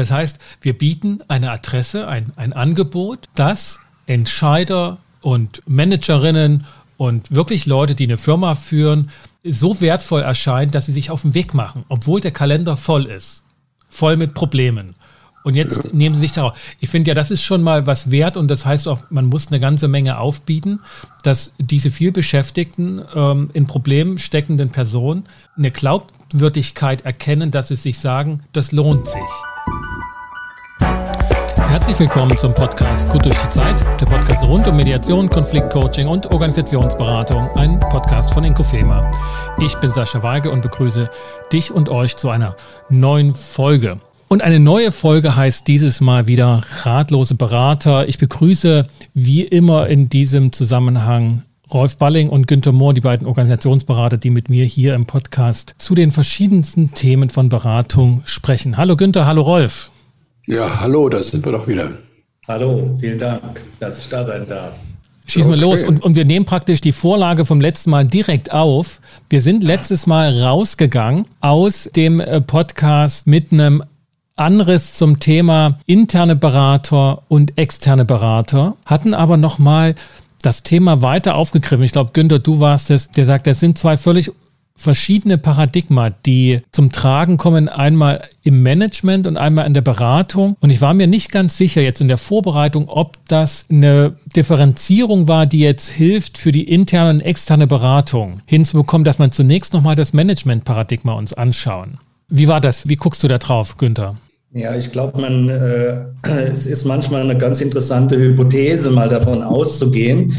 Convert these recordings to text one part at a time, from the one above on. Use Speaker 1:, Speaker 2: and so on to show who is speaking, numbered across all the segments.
Speaker 1: Das heißt, wir bieten eine Adresse, ein, ein Angebot, das Entscheider und Managerinnen und wirklich Leute, die eine Firma führen, so wertvoll erscheint, dass sie sich auf den Weg machen, obwohl der Kalender voll ist. Voll mit Problemen. Und jetzt ja. nehmen sie sich darauf. Ich finde ja, das ist schon mal was wert und das heißt auch, man muss eine ganze Menge aufbieten, dass diese vielbeschäftigten, ähm, in Problemen steckenden Personen eine Glaubwürdigkeit erkennen, dass sie sich sagen, das lohnt sich. Herzlich willkommen zum Podcast Gut durch die Zeit, der Podcast rund um Mediation, Konfliktcoaching und Organisationsberatung, ein Podcast von Inkofema. Ich bin Sascha Weige und begrüße dich und euch zu einer neuen Folge. Und eine neue Folge heißt dieses Mal wieder Ratlose Berater. Ich begrüße wie immer in diesem Zusammenhang Rolf Balling und Günter Mohr, die beiden Organisationsberater, die mit mir hier im Podcast zu den verschiedensten Themen von Beratung sprechen. Hallo Günter, hallo Rolf.
Speaker 2: Ja, hallo, da sind wir doch wieder.
Speaker 3: Hallo, vielen Dank, dass ich da sein darf.
Speaker 1: Schießen okay. wir los und, und wir nehmen praktisch die Vorlage vom letzten Mal direkt auf. Wir sind letztes Mal rausgegangen aus dem äh, Podcast mit einem Anriss zum Thema interne Berater und externe Berater, hatten aber nochmal das Thema weiter aufgegriffen. Ich glaube, Günther, du warst es, der sagt, das sind zwei völlig verschiedene Paradigma, die zum Tragen kommen, einmal im Management und einmal in der Beratung. Und ich war mir nicht ganz sicher jetzt in der Vorbereitung, ob das eine Differenzierung war, die jetzt hilft, für die interne und externe Beratung hinzubekommen, dass man zunächst nochmal das Management-Paradigma uns anschauen. Wie war das? Wie guckst du da drauf, Günther?
Speaker 3: Ja, ich glaube, man, äh, es ist manchmal eine ganz interessante Hypothese, mal davon auszugehen,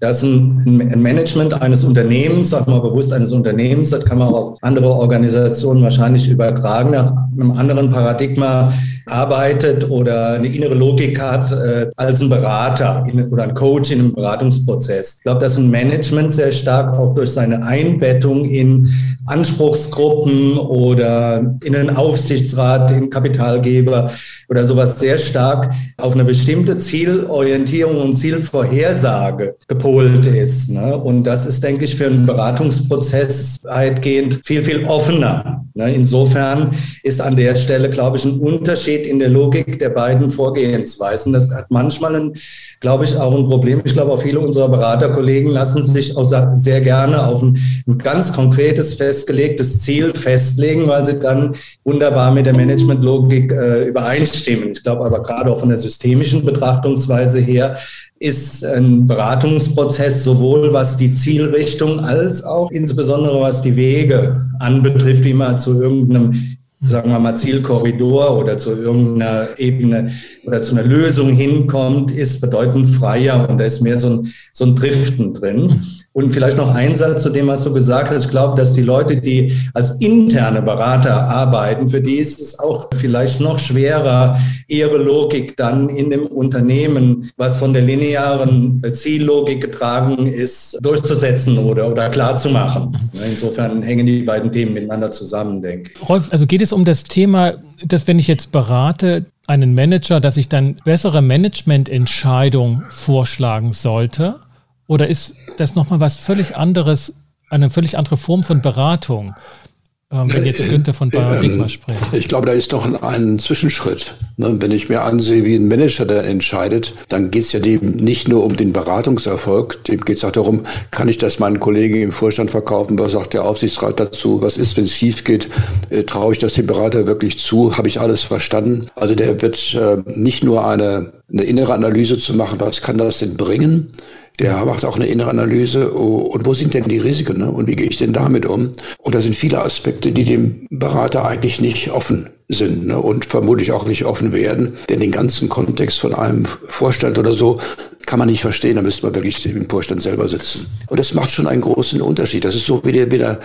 Speaker 3: das ist ein, ein Management eines Unternehmens, sag mal bewusst eines Unternehmens, das kann man auch auf andere Organisationen wahrscheinlich übertragen, nach einem anderen Paradigma arbeitet oder eine innere Logik hat äh, als ein Berater in, oder ein Coach in einem Beratungsprozess. Ich glaube, dass ein Management sehr stark auch durch seine Einbettung in Anspruchsgruppen oder in einen Aufsichtsrat, in Kapitalgeber oder sowas sehr stark auf eine bestimmte Zielorientierung und Zielvorhersage gepolt ist. Ne? Und das ist, denke ich, für einen Beratungsprozess weitgehend viel, viel offener. Ne? Insofern ist an der Stelle, glaube ich, ein Unterschied in der Logik der beiden Vorgehensweisen. Das hat manchmal, ein, glaube ich, auch ein Problem. Ich glaube, auch viele unserer Beraterkollegen lassen sich auch sehr gerne auf ein, ein ganz konkretes, festgelegtes Ziel festlegen, weil sie dann wunderbar mit der Managementlogik äh, übereinstimmen. Ich glaube aber gerade auch von der systemischen Betrachtungsweise her ist ein Beratungsprozess sowohl was die Zielrichtung als auch insbesondere was die Wege anbetrifft, wie man zu irgendeinem sagen wir mal, Zielkorridor oder zu irgendeiner Ebene oder zu einer Lösung hinkommt, ist bedeutend freier und da ist mehr so ein, so ein Driften drin. Und vielleicht noch ein Satz zu dem, was du gesagt hast. Ich glaube, dass die Leute, die als interne Berater arbeiten, für die ist es auch vielleicht noch schwerer, ihre Logik dann in dem Unternehmen, was von der linearen Ziellogik getragen ist, durchzusetzen oder, oder klarzumachen. Insofern hängen die beiden Themen miteinander zusammen, denke
Speaker 1: ich. Rolf, also geht es um das Thema, dass wenn ich jetzt berate, einen Manager, dass ich dann bessere Managemententscheidungen vorschlagen sollte? Oder ist das nochmal was völlig anderes, eine völlig andere Form von Beratung? Ähm, wenn jetzt Günther von Paradigma ähm, spricht.
Speaker 2: Ich glaube, da ist noch ein, ein Zwischenschritt. Ne? Wenn ich mir ansehe, wie ein Manager da entscheidet, dann geht es ja dem nicht nur um den Beratungserfolg, dem geht es auch darum, kann ich das meinen Kollegen im Vorstand verkaufen, was sagt der Aufsichtsrat dazu, was ist, wenn es schief geht, äh, traue ich das dem Berater wirklich zu, habe ich alles verstanden? Also der wird äh, nicht nur eine, eine innere Analyse zu machen, was kann das denn bringen, der macht auch eine innere Analyse. Oh, und wo sind denn die Risiken? Ne? Und wie gehe ich denn damit um? Und da sind viele Aspekte, die dem Berater eigentlich nicht offen sind ne? und vermutlich auch nicht offen werden. Denn den ganzen Kontext von einem Vorstand oder so kann man nicht verstehen. Da müsste man wirklich im Vorstand selber sitzen. Und das macht schon einen großen Unterschied. Das ist so, wie der wieder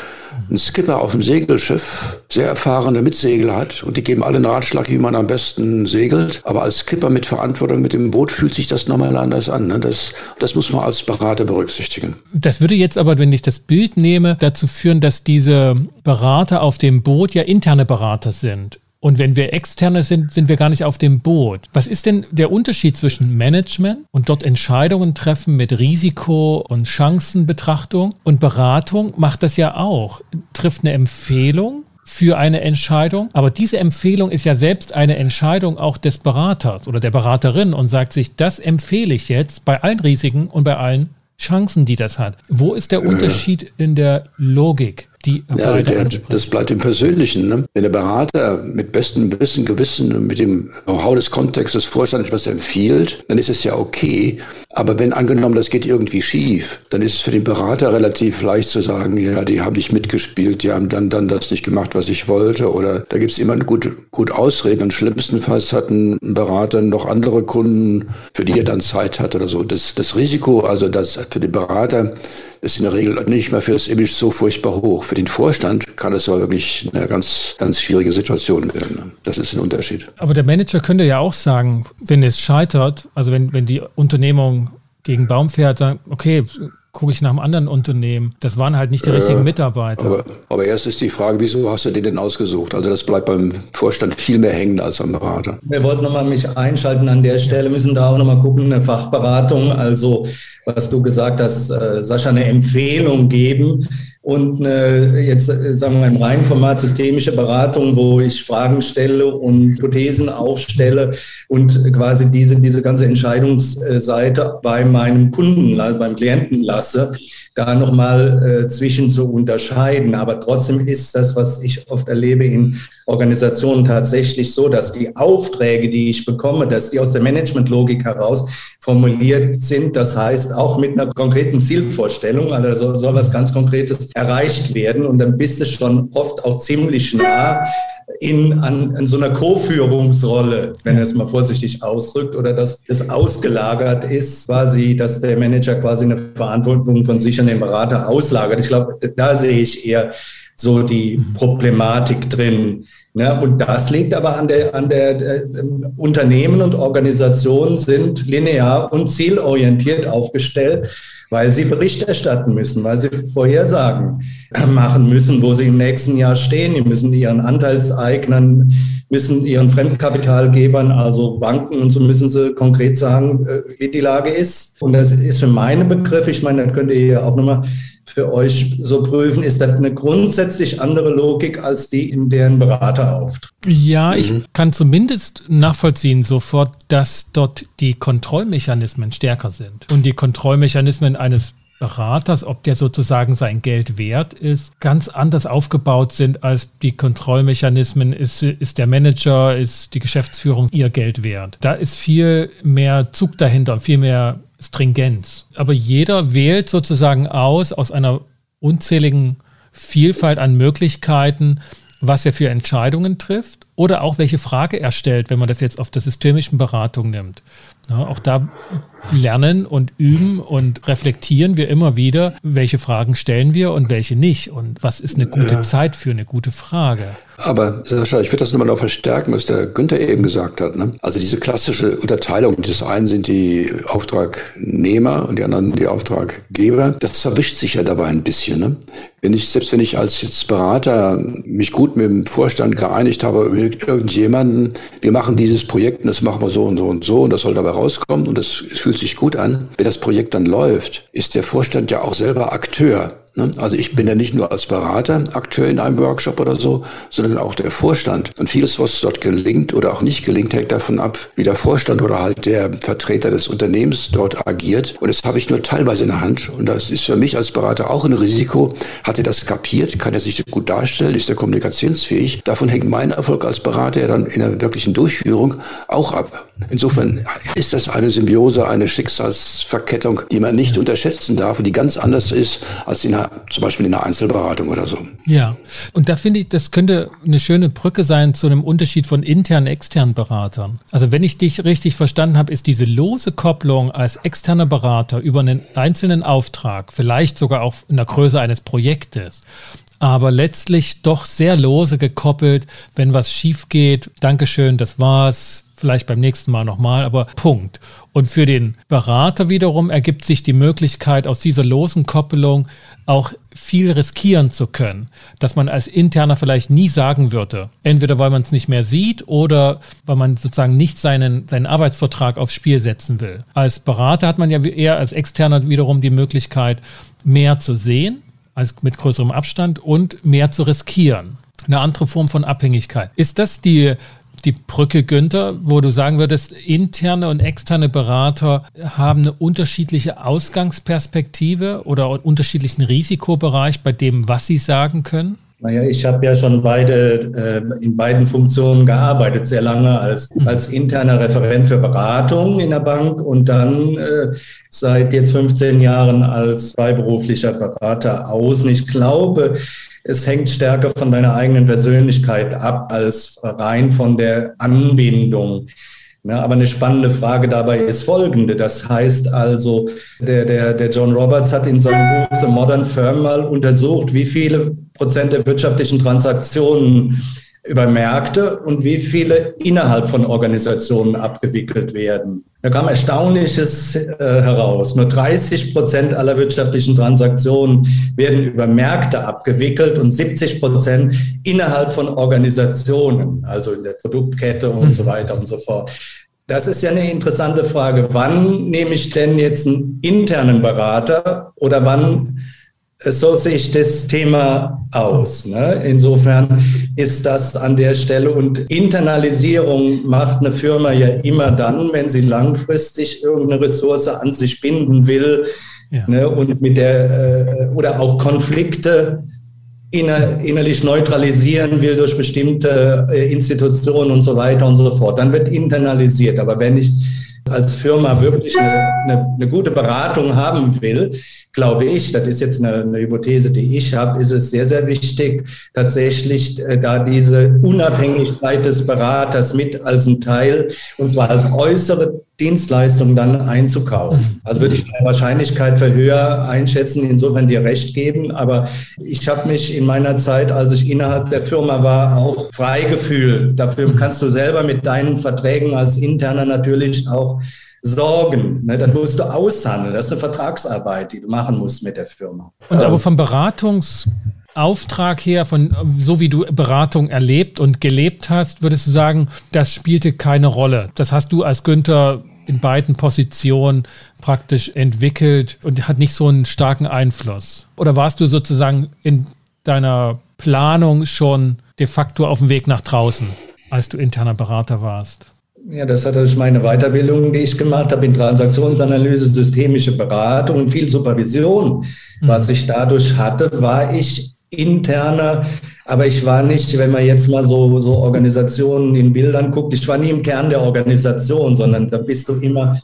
Speaker 2: ein Skipper auf dem Segelschiff sehr erfahrene Mitsegler hat und die geben alle einen Ratschlag, wie man am besten segelt. Aber als Skipper mit Verantwortung mit dem Boot fühlt sich das nochmal anders an. Ne? Das, das muss man als Berater berücksichtigen.
Speaker 1: Das würde jetzt aber, wenn ich das Bild nehme, dazu führen, dass diese Berater auf dem Boot ja interne Berater sind. Und wenn wir externe sind, sind wir gar nicht auf dem Boot. Was ist denn der Unterschied zwischen Management und dort Entscheidungen treffen mit Risiko und Chancenbetrachtung und Beratung macht das ja auch. Trifft eine Empfehlung für eine Entscheidung. Aber diese Empfehlung ist ja selbst eine Entscheidung auch des Beraters oder der Beraterin und sagt sich, das empfehle ich jetzt bei allen Risiken und bei allen Chancen, die das hat. Wo ist der Unterschied in der Logik? Die
Speaker 2: ja, der, das bleibt im Persönlichen. Ne? Wenn der Berater mit bestem Wissen, Gewissen, mit dem Know-how des Kontextes Vorstand etwas empfiehlt, dann ist es ja okay. Aber wenn angenommen, das geht irgendwie schief, dann ist es für den Berater relativ leicht zu sagen, ja, die haben nicht mitgespielt, die haben dann, dann das nicht gemacht, was ich wollte. Oder da gibt es immer gut, gut Ausreden. Und schlimmstenfalls hat ein Berater noch andere Kunden, für die er dann Zeit hat oder so. Das, das Risiko, also das für den Berater, ist in der Regel nicht mehr für das Image so furchtbar hoch. Für den Vorstand kann es aber wirklich eine ganz, ganz schwierige Situation werden. Das ist ein Unterschied.
Speaker 1: Aber der Manager könnte ja auch sagen, wenn es scheitert, also wenn, wenn die Unternehmung gegen Baum fährt, dann, okay, gucke ich nach einem anderen Unternehmen. Das waren halt nicht die richtigen Mitarbeiter.
Speaker 2: Aber, aber, erst ist die Frage, wieso hast du den denn ausgesucht? Also das bleibt beim Vorstand viel mehr hängen als am Berater.
Speaker 3: Wir wollten nochmal mich einschalten an der Stelle, müssen da auch nochmal gucken, eine Fachberatung, also was du gesagt hast, äh, Sascha, eine Empfehlung geben und eine, jetzt äh, sagen wir im reinen Format systemische Beratung, wo ich Fragen stelle und Hypothesen aufstelle und quasi diese, diese ganze Entscheidungsseite bei meinem Kunden, also beim Klienten lasse, da nochmal äh, zwischen zu unterscheiden. Aber trotzdem ist das, was ich oft erlebe in Organisationen tatsächlich so, dass die Aufträge, die ich bekomme, dass die aus der Managementlogik heraus formuliert sind. Das heißt, auch mit einer konkreten Zielvorstellung, also soll, soll was ganz Konkretes erreicht werden. Und dann bist du schon oft auch ziemlich nah in, an, in so einer Co-Führungsrolle, wenn er es mal vorsichtig ausdrückt, oder dass es ausgelagert ist, quasi, dass der Manager quasi eine Verantwortung von sich an den Berater auslagert. Ich glaube, da sehe ich eher so die Problematik drin. Ja, und das liegt aber an der, an der äh, Unternehmen und Organisationen sind linear und zielorientiert aufgestellt weil sie Bericht erstatten müssen, weil sie Vorhersagen machen müssen, wo sie im nächsten Jahr stehen. Die müssen ihren Anteilseignern, müssen ihren Fremdkapitalgebern, also Banken und so müssen sie konkret sagen, äh, wie die Lage ist. Und das ist für meine Begriffe, ich meine, das könnt ihr ja auch nochmal für euch so prüfen, ist das eine grundsätzlich andere Logik als die, in deren Berater auftritt?
Speaker 1: Ja, ich mhm. kann zumindest nachvollziehen sofort, dass dort die Kontrollmechanismen stärker sind. Und die Kontrollmechanismen eines Beraters, ob der sozusagen sein Geld wert ist, ganz anders aufgebaut sind als die Kontrollmechanismen. Ist, ist der Manager, ist die Geschäftsführung ihr Geld wert? Da ist viel mehr Zug dahinter, viel mehr Stringenz. Aber jeder wählt sozusagen aus, aus einer unzähligen Vielfalt an Möglichkeiten, was er für Entscheidungen trifft oder auch welche Frage er stellt, wenn man das jetzt auf der systemischen Beratung nimmt. Ja, auch da lernen und üben und reflektieren wir immer wieder, welche Fragen stellen wir und welche nicht und was ist eine gute ja. Zeit für eine gute Frage.
Speaker 2: Aber Sascha, ich würde das nochmal noch verstärken, was der Günther eben gesagt hat. Ne? Also diese klassische Unterteilung, das einen sind die Auftragnehmer und die anderen die Auftraggeber, das verwischt sich ja dabei ein bisschen. Ne? Wenn ich, selbst wenn ich als jetzt Berater mich gut mit dem Vorstand geeinigt habe, mit irgendjemanden, wir machen dieses Projekt und das machen wir so und so und so und das soll dabei rauskommen und das fühlt sich gut an. Wenn das Projekt dann läuft, ist der Vorstand ja auch selber Akteur. Ne? Also ich bin ja nicht nur als Berater Akteur in einem Workshop oder so, sondern auch der Vorstand. Und vieles, was dort gelingt oder auch nicht gelingt, hängt davon ab, wie der Vorstand oder halt der Vertreter des Unternehmens dort agiert. Und das habe ich nur teilweise in der Hand. Und das ist für mich als Berater auch ein Risiko. Hat er das kapiert? Kann er sich gut darstellen? Ist er kommunikationsfähig? Davon hängt mein Erfolg als Berater ja dann in der wirklichen Durchführung auch ab. Insofern ist das eine Symbiose, eine Schicksalsverkettung, die man nicht unterschätzen darf und die ganz anders ist als in einer, zum Beispiel in einer Einzelberatung oder so.
Speaker 1: Ja, und da finde ich, das könnte eine schöne Brücke sein zu einem Unterschied von internen, externen Beratern. Also wenn ich dich richtig verstanden habe, ist diese lose Kopplung als externer Berater über einen einzelnen Auftrag, vielleicht sogar auch in der Größe eines Projektes, aber letztlich doch sehr lose gekoppelt, wenn was schief geht. Dankeschön, das war's vielleicht beim nächsten Mal nochmal, aber Punkt. Und für den Berater wiederum ergibt sich die Möglichkeit, aus dieser losen Koppelung auch viel riskieren zu können, dass man als Interner vielleicht nie sagen würde. Entweder weil man es nicht mehr sieht oder weil man sozusagen nicht seinen, seinen Arbeitsvertrag aufs Spiel setzen will. Als Berater hat man ja eher als Externer wiederum die Möglichkeit, mehr zu sehen, als mit größerem Abstand und mehr zu riskieren Eine andere Form von Abhängigkeit. Ist das die, die Brücke, Günther, wo du sagen würdest, interne und externe Berater haben eine unterschiedliche Ausgangsperspektive oder unterschiedlichen Risikobereich bei dem, was sie sagen können?
Speaker 3: Naja, ich habe ja schon beide äh, in beiden Funktionen gearbeitet, sehr lange als, als interner Referent für Beratung in der Bank und dann äh, seit jetzt 15 Jahren als freiberuflicher Berater außen. Ich glaube, es hängt stärker von deiner eigenen Persönlichkeit ab als rein von der Anbindung. Ja, aber eine spannende Frage dabei ist folgende. Das heißt also, der, der, der John Roberts hat in seinem Buch The Modern Firm mal untersucht, wie viele Prozent der wirtschaftlichen Transaktionen über Märkte und wie viele innerhalb von Organisationen abgewickelt werden. Da kam Erstaunliches äh, heraus. Nur 30 Prozent aller wirtschaftlichen Transaktionen werden über Märkte abgewickelt und 70 Prozent innerhalb von Organisationen, also in der Produktkette und so weiter und so fort. Das ist ja eine interessante Frage. Wann nehme ich denn jetzt einen internen Berater oder wann so sehe ich das Thema aus. Ne? Insofern ist das an der Stelle und Internalisierung macht eine Firma ja immer dann, wenn sie langfristig irgendeine Ressource an sich binden will ja. ne? und mit der äh, oder auch Konflikte inner, innerlich neutralisieren will durch bestimmte äh, Institutionen und so weiter und so fort. Dann wird internalisiert. Aber wenn ich als Firma wirklich eine, eine, eine gute Beratung haben will, glaube ich, das ist jetzt eine, eine Hypothese, die ich habe, ist es sehr, sehr wichtig, tatsächlich äh, da diese Unabhängigkeit des Beraters mit als ein Teil, und zwar als äußere Dienstleistung dann einzukaufen. Mhm. Also würde ich meine Wahrscheinlichkeit für höher einschätzen, insofern dir recht geben. Aber ich habe mich in meiner Zeit, als ich innerhalb der Firma war, auch frei gefühlt. Dafür mhm. kannst du selber mit deinen Verträgen als Interner natürlich auch sorgen. Ne? Das musst du aushandeln. Das ist eine Vertragsarbeit, die du machen musst mit der Firma.
Speaker 1: Und aber vom Beratungsauftrag her, von so wie du Beratung erlebt und gelebt hast, würdest du sagen, das spielte keine Rolle. Das hast du als Günther in beiden Positionen praktisch entwickelt und hat nicht so einen starken Einfluss. Oder warst du sozusagen in deiner Planung schon de facto auf dem Weg nach draußen, als du interner Berater warst?
Speaker 3: Ja, das hat durch meine Weiterbildung, die ich gemacht habe in Transaktionsanalyse, systemische Beratung und viel Supervision. Mhm. Was ich dadurch hatte, war ich interner, aber ich war nicht, wenn man jetzt mal so, so Organisationen in Bildern guckt, ich war nie im Kern der Organisation, sondern da bist du immer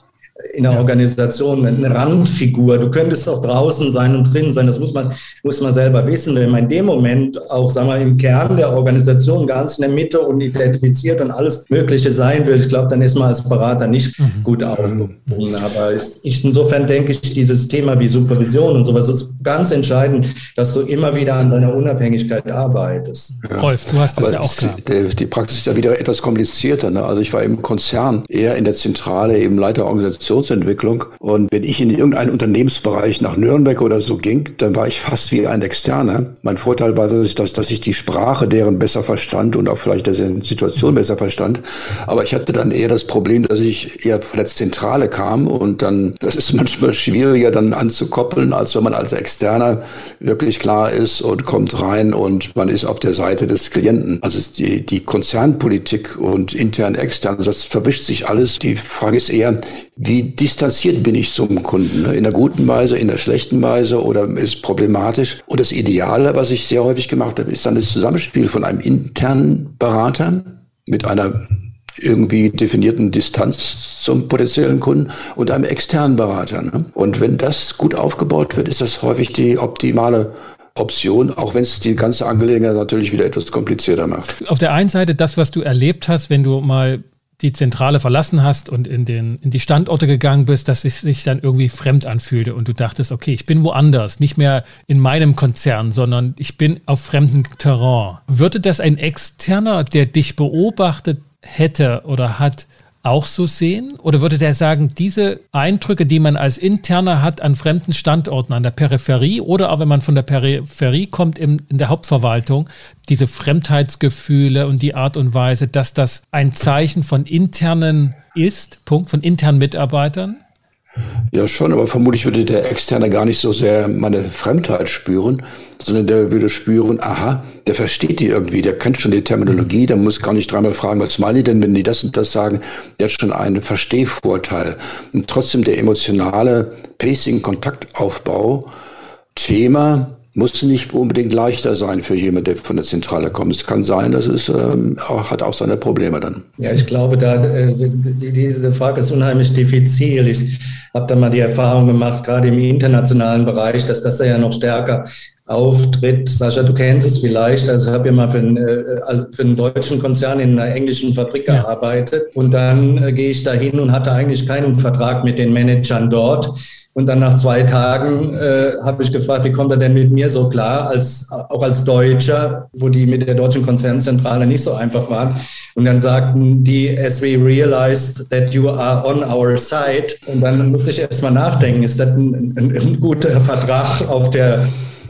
Speaker 3: in der Organisation eine Randfigur. Du könntest auch draußen sein und drin sein. Das muss man, muss man selber wissen. Wenn man in dem Moment auch, sagen wir, im Kern der Organisation ganz in der Mitte und identifiziert und alles Mögliche sein will, ich glaube, dann ist man als Berater nicht mhm. gut aufgehoben. Aber ich, insofern denke ich, dieses Thema wie Supervision und sowas ist ganz entscheidend, dass du immer wieder an deiner Unabhängigkeit arbeitest.
Speaker 2: Ja. Rolf, du hast das Aber ja auch gehabt. Die, die Praxis ist ja wieder etwas komplizierter. Ne? Also ich war im Konzern eher in der Zentrale, eben Leiter Organisation Organisationsentwicklung. Und wenn ich in irgendeinen Unternehmensbereich nach Nürnberg oder so ging, dann war ich fast wie ein Externer. Mein Vorteil war, dass ich, dass, dass ich die Sprache deren besser verstand und auch vielleicht die Situation besser verstand. Aber ich hatte dann eher das Problem, dass ich eher von der Zentrale kam und dann, das ist manchmal schwieriger dann anzukoppeln, als wenn man als Externer wirklich klar ist und kommt rein und man ist auf der Seite des Klienten. Also die, die Konzernpolitik und intern, extern, das verwischt sich alles. Die Frage ist eher, wie wie distanziert bin ich zum Kunden? Ne? In der guten Weise, in der schlechten Weise oder ist problematisch? Und das Ideale, was ich sehr häufig gemacht habe, ist dann das Zusammenspiel von einem internen Berater mit einer irgendwie definierten Distanz zum potenziellen Kunden und einem externen Berater. Ne? Und wenn das gut aufgebaut wird, ist das häufig die optimale Option, auch wenn es die ganze Angelegenheit natürlich wieder etwas komplizierter macht.
Speaker 1: Auf der einen Seite das, was du erlebt hast, wenn du mal die Zentrale verlassen hast und in, den, in die Standorte gegangen bist, dass es sich dann irgendwie fremd anfühlte und du dachtest, okay, ich bin woanders, nicht mehr in meinem Konzern, sondern ich bin auf fremdem Terrain. Würde das ein Externer, der dich beobachtet hätte oder hat, auch so sehen? Oder würde der sagen, diese Eindrücke, die man als Interner hat an fremden Standorten, an der Peripherie oder auch wenn man von der Peripherie kommt in, in der Hauptverwaltung, diese Fremdheitsgefühle und die Art und Weise, dass das ein Zeichen von internen ist, Punkt, von internen Mitarbeitern?
Speaker 2: Ja, schon, aber vermutlich würde der Externe gar nicht so sehr meine Fremdheit spüren, sondern der würde spüren, aha, der versteht die irgendwie, der kennt schon die Terminologie, der muss gar nicht dreimal fragen, was meinen die denn, wenn die das und das sagen, der hat schon einen Verstehvorteil. Und trotzdem der emotionale Pacing-Kontaktaufbau, Thema, muss nicht unbedingt leichter sein für jemanden, der von der Zentrale kommt. Es kann sein, dass es ähm, auch, hat auch seine Probleme dann.
Speaker 3: Ja, ich glaube, da äh, diese Frage ist unheimlich diffizil. Ich habe da mal die Erfahrung gemacht, gerade im internationalen Bereich, dass das ja noch stärker auftritt. Sascha, du kennst es vielleicht. Also ich habe ja mal für einen, äh, also für einen deutschen Konzern in einer englischen Fabrik ja. gearbeitet. Und dann äh, gehe ich da hin und hatte eigentlich keinen Vertrag mit den Managern dort und dann nach zwei Tagen äh, habe ich gefragt, wie kommt er denn mit mir so klar, als, auch als Deutscher, wo die mit der deutschen Konzernzentrale nicht so einfach waren. Und dann sagten die, as we realized that you are on our side. Und dann musste ich erst mal nachdenken, ist das ein, ein, ein guter Vertrag auf der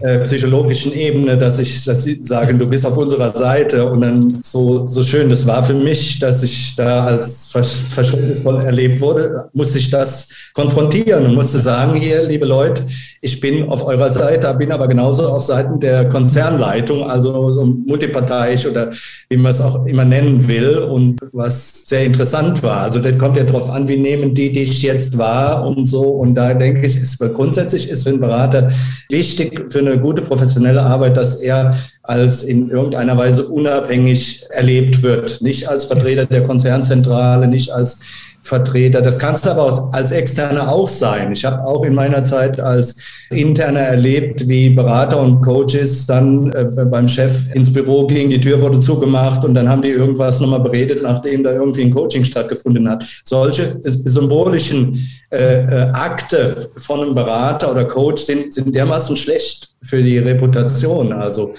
Speaker 3: äh, psychologischen Ebene, dass ich, dass sie sagen, du bist auf unserer Seite und dann so, so schön das war für mich, dass ich da als verständnisvoll erlebt wurde, musste ich das konfrontieren und musste sagen, hier, liebe Leute, ich bin auf eurer Seite, bin aber genauso auf Seiten der Konzernleitung, also so multiparteiisch oder wie man es auch immer nennen will und was sehr interessant war. Also das kommt ja darauf an, wie nehmen die dich jetzt wahr und so und da denke ich, ist grundsätzlich ist für einen Berater wichtig für eine gute professionelle Arbeit, dass er als in irgendeiner Weise unabhängig erlebt wird. Nicht als Vertreter der Konzernzentrale, nicht als Vertreter. Das kannst du aber als Externer auch sein. Ich habe auch in meiner Zeit als Interner erlebt, wie Berater und Coaches dann äh, beim Chef ins Büro gingen, die Tür wurde zugemacht und dann haben die irgendwas nochmal beredet, nachdem da irgendwie ein Coaching stattgefunden hat. Solche symbolischen äh, äh, Akte von einem Berater oder Coach sind, sind dermaßen schlecht für die Reputation. Also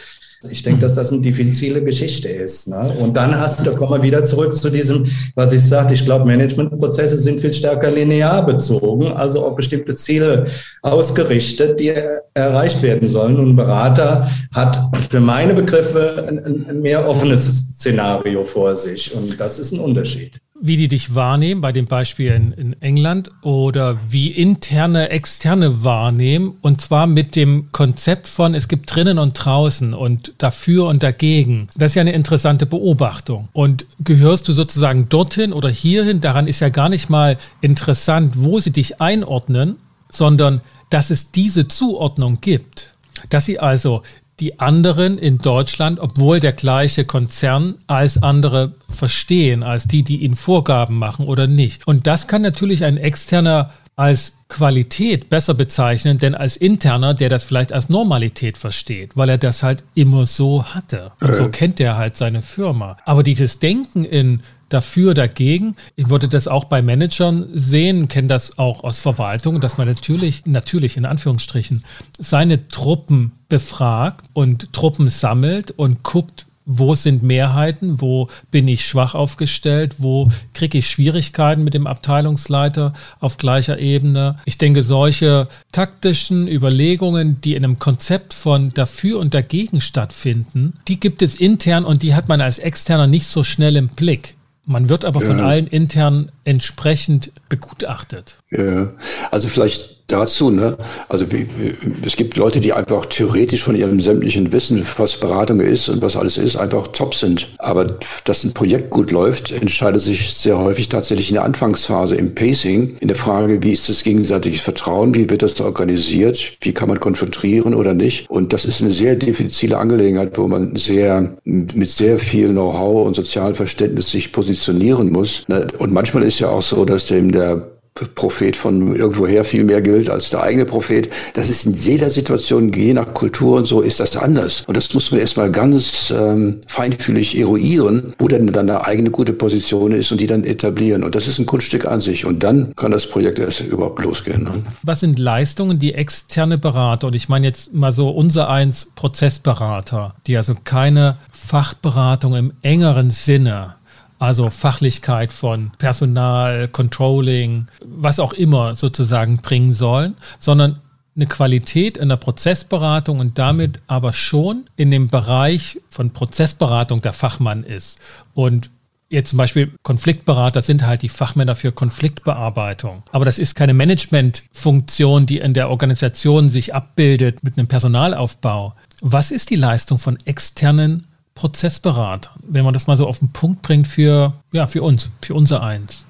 Speaker 3: ich denke, dass das eine diffizile Geschichte ist. Ne? Und dann hast du, kommen wir wieder zurück zu diesem, was ich sagte, ich glaube, Managementprozesse sind viel stärker linear bezogen, also auf bestimmte Ziele ausgerichtet, die erreicht werden sollen. Und ein Berater hat für meine Begriffe ein, ein mehr offenes Szenario vor sich. Und das ist ein Unterschied
Speaker 1: wie die dich wahrnehmen, bei dem Beispiel in, in, England, oder wie interne, externe wahrnehmen, und zwar mit dem Konzept von, es gibt drinnen und draußen und dafür und dagegen. Das ist ja eine interessante Beobachtung. Und gehörst du sozusagen dorthin oder hierhin, daran ist ja gar nicht mal interessant, wo sie dich einordnen, sondern dass es diese Zuordnung gibt. Dass sie also die anderen in Deutschland, obwohl der gleiche Konzern, als andere verstehen, als die, die ihnen Vorgaben machen oder nicht. Und das kann natürlich ein externer als Qualität besser bezeichnen, denn als interner, der das vielleicht als Normalität versteht, weil er das halt immer so hatte. Und so kennt er halt seine Firma. Aber dieses Denken in dafür, dagegen. Ich würde das auch bei Managern sehen, kenne das auch aus Verwaltung, dass man natürlich, natürlich in Anführungsstrichen, seine Truppen befragt und Truppen sammelt und guckt, wo sind Mehrheiten, wo bin ich schwach aufgestellt, wo kriege ich Schwierigkeiten mit dem Abteilungsleiter auf gleicher Ebene. Ich denke, solche taktischen Überlegungen, die in einem Konzept von dafür und dagegen stattfinden, die gibt es intern und die hat man als Externer nicht so schnell im Blick. Man wird aber von ja. allen intern entsprechend begutachtet.
Speaker 2: Ja, also vielleicht dazu, ne? Also wie, es gibt Leute, die einfach theoretisch von ihrem sämtlichen Wissen, was Beratung ist und was alles ist, einfach top sind. Aber dass ein Projekt gut läuft, entscheidet sich sehr häufig tatsächlich in der Anfangsphase im Pacing, in der Frage, wie ist das gegenseitige Vertrauen, wie wird das organisiert, wie kann man konfrontieren oder nicht. Und das ist eine sehr diffizile Angelegenheit, wo man sehr mit sehr viel Know-how und sozialem Verständnis sich positionieren muss. Ne? Und manchmal ist ja auch so, dass dem der Prophet von irgendwoher viel mehr gilt als der eigene Prophet. Das ist in jeder Situation, je nach Kultur und so, ist das anders. Und das muss man erstmal ganz ähm, feinfühlig eruieren, wo denn dann eine eigene gute Position ist und die dann etablieren. Und das ist ein Kunststück an sich. Und dann kann das Projekt erst überhaupt losgehen. Ne?
Speaker 1: Was sind Leistungen, die externe Berater, und ich meine jetzt mal so unser eins Prozessberater, die also keine Fachberatung im engeren Sinne also Fachlichkeit von Personal, Controlling, was auch immer sozusagen bringen sollen, sondern eine Qualität in der Prozessberatung und damit aber schon in dem Bereich von Prozessberatung der Fachmann ist. Und Jetzt zum Beispiel Konfliktberater sind halt die Fachmänner für Konfliktbearbeitung. Aber das ist keine Managementfunktion, die in der Organisation sich abbildet mit einem Personalaufbau. Was ist die Leistung von externen Prozessberatern, wenn man das mal so auf den Punkt bringt für, ja, für uns, für unser Eins?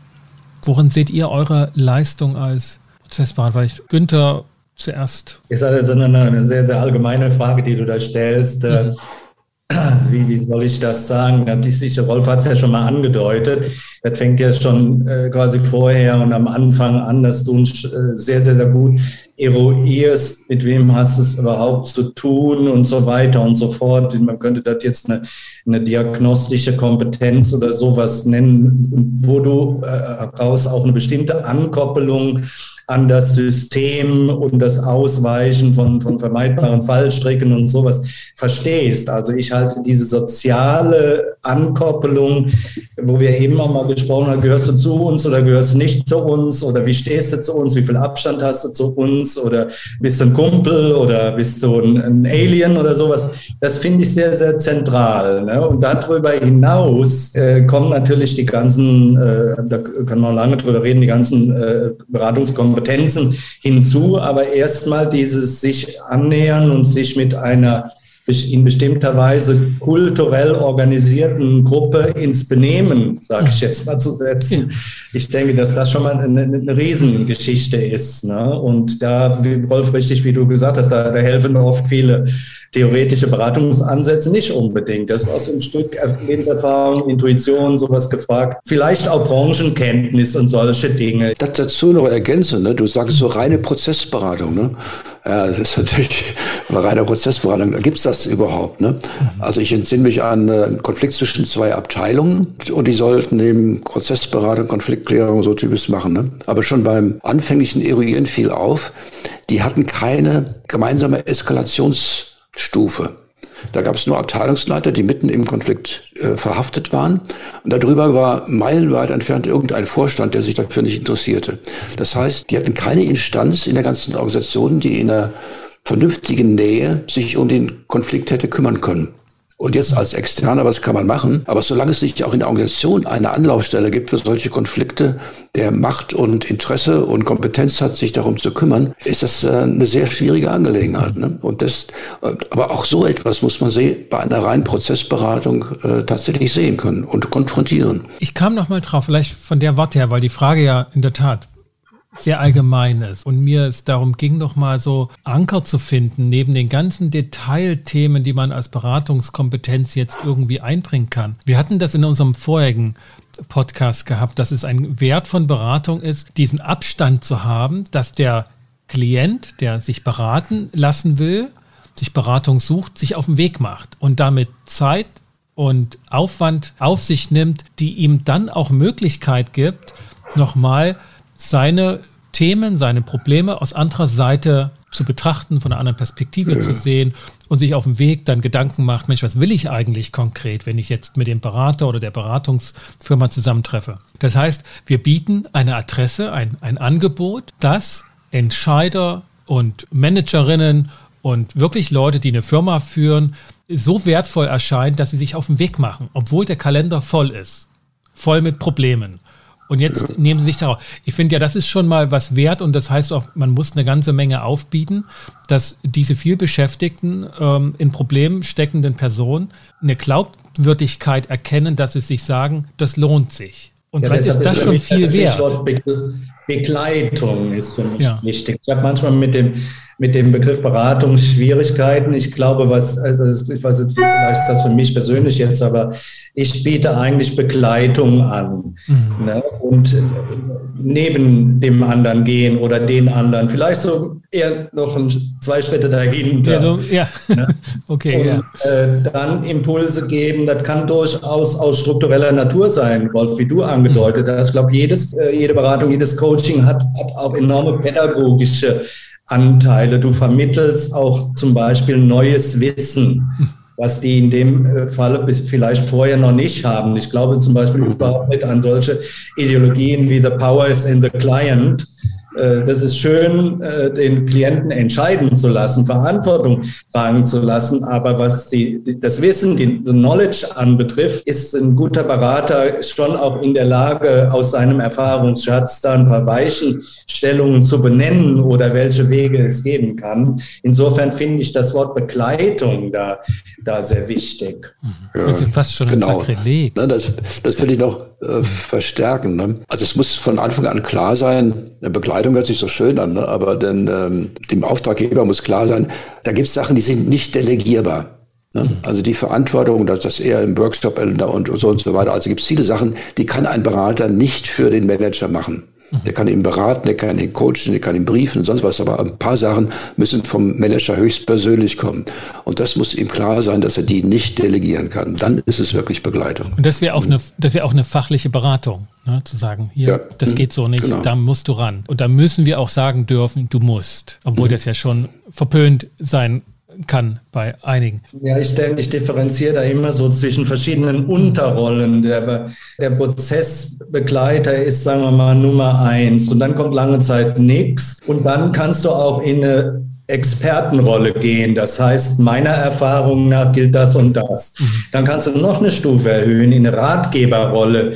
Speaker 1: Worin seht ihr eure Leistung als Prozessberater? Vielleicht Günther zuerst.
Speaker 3: Ist also eine, eine sehr, sehr allgemeine Frage, die du da stellst. Mhm wie, wie soll ich das sagen? Sicher, Rolf hat es ja schon mal angedeutet. Das fängt ja schon äh, quasi vorher und am Anfang an, dass du uns äh, sehr, sehr, sehr gut eruierst, mit wem hast es überhaupt zu tun und so weiter und so fort. Man könnte das jetzt eine, eine diagnostische Kompetenz oder sowas nennen, wo du äh, daraus auch eine bestimmte Ankoppelung an das System und das Ausweichen von, von vermeidbaren Fallstricken und sowas verstehst. Also ich halte diese soziale Ankoppelung, wo wir eben auch mal gesprochen haben, gehörst du zu uns oder gehörst du nicht zu uns oder wie stehst du zu uns, wie viel Abstand hast du zu uns oder bist du ein Kumpel oder bist du ein, ein Alien oder sowas. Das finde ich sehr, sehr zentral. Ne? Und darüber hinaus äh, kommen natürlich die ganzen, äh, da kann man lange drüber reden, die ganzen äh, Beratungskompetenzen Kompetenzen hinzu, aber erstmal dieses sich annähern und sich mit einer in bestimmter Weise kulturell organisierten Gruppe ins Benehmen, sage ich jetzt mal zu setzen. Ich denke, dass das schon mal eine, eine Riesengeschichte ist. Ne? Und da, Rolf, richtig, wie du gesagt hast, da, da helfen oft viele theoretische Beratungsansätze nicht unbedingt. Das ist aus ein Stück Lebenserfahrung, Intuition, sowas gefragt. Vielleicht auch Branchenkenntnis und solche Dinge.
Speaker 2: Das dazu noch ergänzen, ne? du sagst so reine Prozessberatung. Ne? Ja, das ist natürlich bei reiner Prozessberatung, da gibt's das überhaupt. Ne? Also ich entsinne mich an äh, einen Konflikt zwischen zwei Abteilungen und die sollten eben Prozessberatung, Konfliktklärung, so typisch machen. Ne? Aber schon beim anfänglichen Eruieren fiel auf, die hatten keine gemeinsame Eskalations- Stufe. Da gab es nur Abteilungsleiter, die mitten im Konflikt äh, verhaftet waren. Und darüber war meilenweit entfernt irgendein Vorstand, der sich dafür nicht interessierte. Das heißt, die hatten keine Instanz in der ganzen Organisation, die in einer vernünftigen Nähe sich um den Konflikt hätte kümmern können. Und jetzt als Externer, was kann man machen? Aber solange es nicht auch in der Organisation eine Anlaufstelle gibt für solche Konflikte, der Macht und Interesse und Kompetenz hat, sich darum zu kümmern, ist das äh, eine sehr schwierige Angelegenheit. Ne? Und das, aber auch so etwas muss man bei einer reinen Prozessberatung äh, tatsächlich sehen können und konfrontieren.
Speaker 1: Ich kam noch mal drauf, vielleicht von der Warte her, weil die Frage ja in der Tat sehr allgemein ist und mir es darum ging, noch mal so Anker zu finden, neben den ganzen Detailthemen, die man als Beratungskompetenz jetzt irgendwie einbringen kann. Wir hatten das in unserem vorherigen Podcast gehabt, dass es ein Wert von Beratung ist, diesen Abstand zu haben, dass der Klient, der sich beraten lassen will, sich Beratung sucht, sich auf den Weg macht und damit Zeit und Aufwand auf sich nimmt, die ihm dann auch Möglichkeit gibt, nochmal seine Themen, seine Probleme aus anderer Seite zu betrachten, von einer anderen Perspektive ja. zu sehen und sich auf dem Weg dann Gedanken macht, Mensch, was will ich eigentlich konkret, wenn ich jetzt mit dem Berater oder der Beratungsfirma zusammentreffe. Das heißt, wir bieten eine Adresse, ein, ein Angebot, das Entscheider und Managerinnen und wirklich Leute, die eine Firma führen, so wertvoll erscheint, dass sie sich auf den Weg machen, obwohl der Kalender voll ist, voll mit Problemen. Und jetzt ja. nehmen sie sich darauf. Ich finde ja, das ist schon mal was wert und das heißt auch, man muss eine ganze Menge aufbieten, dass diese vielbeschäftigten, ähm, in Problemen steckenden Personen eine Glaubwürdigkeit erkennen, dass sie sich sagen, das lohnt sich. Und ja, vielleicht ist das schon viel wert.
Speaker 3: Begleitung ist für mich ja. wichtig. Ich habe manchmal mit dem mit dem Begriff Beratung Schwierigkeiten. Ich glaube, was, also ich weiß nicht, vielleicht ist das für mich persönlich jetzt, aber ich biete eigentlich Begleitung an. Mhm. Ne? Und neben dem anderen gehen oder den anderen, vielleicht so eher noch ein, zwei Schritte dahinter.
Speaker 1: Ja, so, ja. Ne? okay.
Speaker 3: Und ja. äh, dann Impulse geben, das kann durchaus aus struktureller Natur sein, Wolf, wie du angedeutet hast. Ich glaube, jedes, äh, jede Beratung, jedes Coaching hat, hat auch enorme pädagogische Anteile. Du vermittelst auch zum Beispiel neues Wissen, was die in dem äh, Falle bis vielleicht vorher noch nicht haben. Ich glaube zum Beispiel überhaupt nicht an solche Ideologien wie The Power is in the Client, das ist schön, äh, den Klienten entscheiden zu lassen, Verantwortung tragen zu lassen. Aber was die, das Wissen, die Knowledge anbetrifft, ist ein guter Berater schon auch in der Lage, aus seinem Erfahrungsschatz da ein paar Weichenstellungen zu benennen oder welche Wege es geben kann. Insofern finde ich das Wort Begleitung da, da sehr wichtig.
Speaker 1: Ja, das ist fast schon genau. ein Sakrileg.
Speaker 2: Das, das will ich noch äh, verstärken. Ne? Also es muss von Anfang an klar sein, eine Begleitung hört sich so schön an, ne? aber denn, ähm, dem Auftraggeber muss klar sein, da gibt es Sachen, die sind nicht delegierbar. Ne? Also die Verantwortung, dass das eher im Workshop und so und so weiter. Also gibt es viele Sachen, die kann ein Berater nicht für den Manager machen. Der kann ihn beraten, der kann ihn coachen, der kann ihn briefen und sonst was. Aber ein paar Sachen müssen vom Manager höchstpersönlich kommen. Und das muss ihm klar sein, dass er die nicht delegieren kann. Dann ist es wirklich Begleitung.
Speaker 1: Und das wäre auch, eine, das wäre auch eine fachliche Beratung. Ne, zu sagen, hier, ja, das geht so nicht, genau. da musst du ran. Und da müssen wir auch sagen dürfen, du musst, obwohl mhm. das ja schon verpönt sein kann bei einigen.
Speaker 3: Ja, ich denke, ich differenziere da immer so zwischen verschiedenen Unterrollen. Der, der Prozessbegleiter ist, sagen wir mal, Nummer eins und dann kommt lange Zeit nichts und dann kannst du auch in eine Expertenrolle gehen. Das heißt, meiner Erfahrung nach gilt das und das. Mhm. Dann kannst du noch eine Stufe erhöhen in eine Ratgeberrolle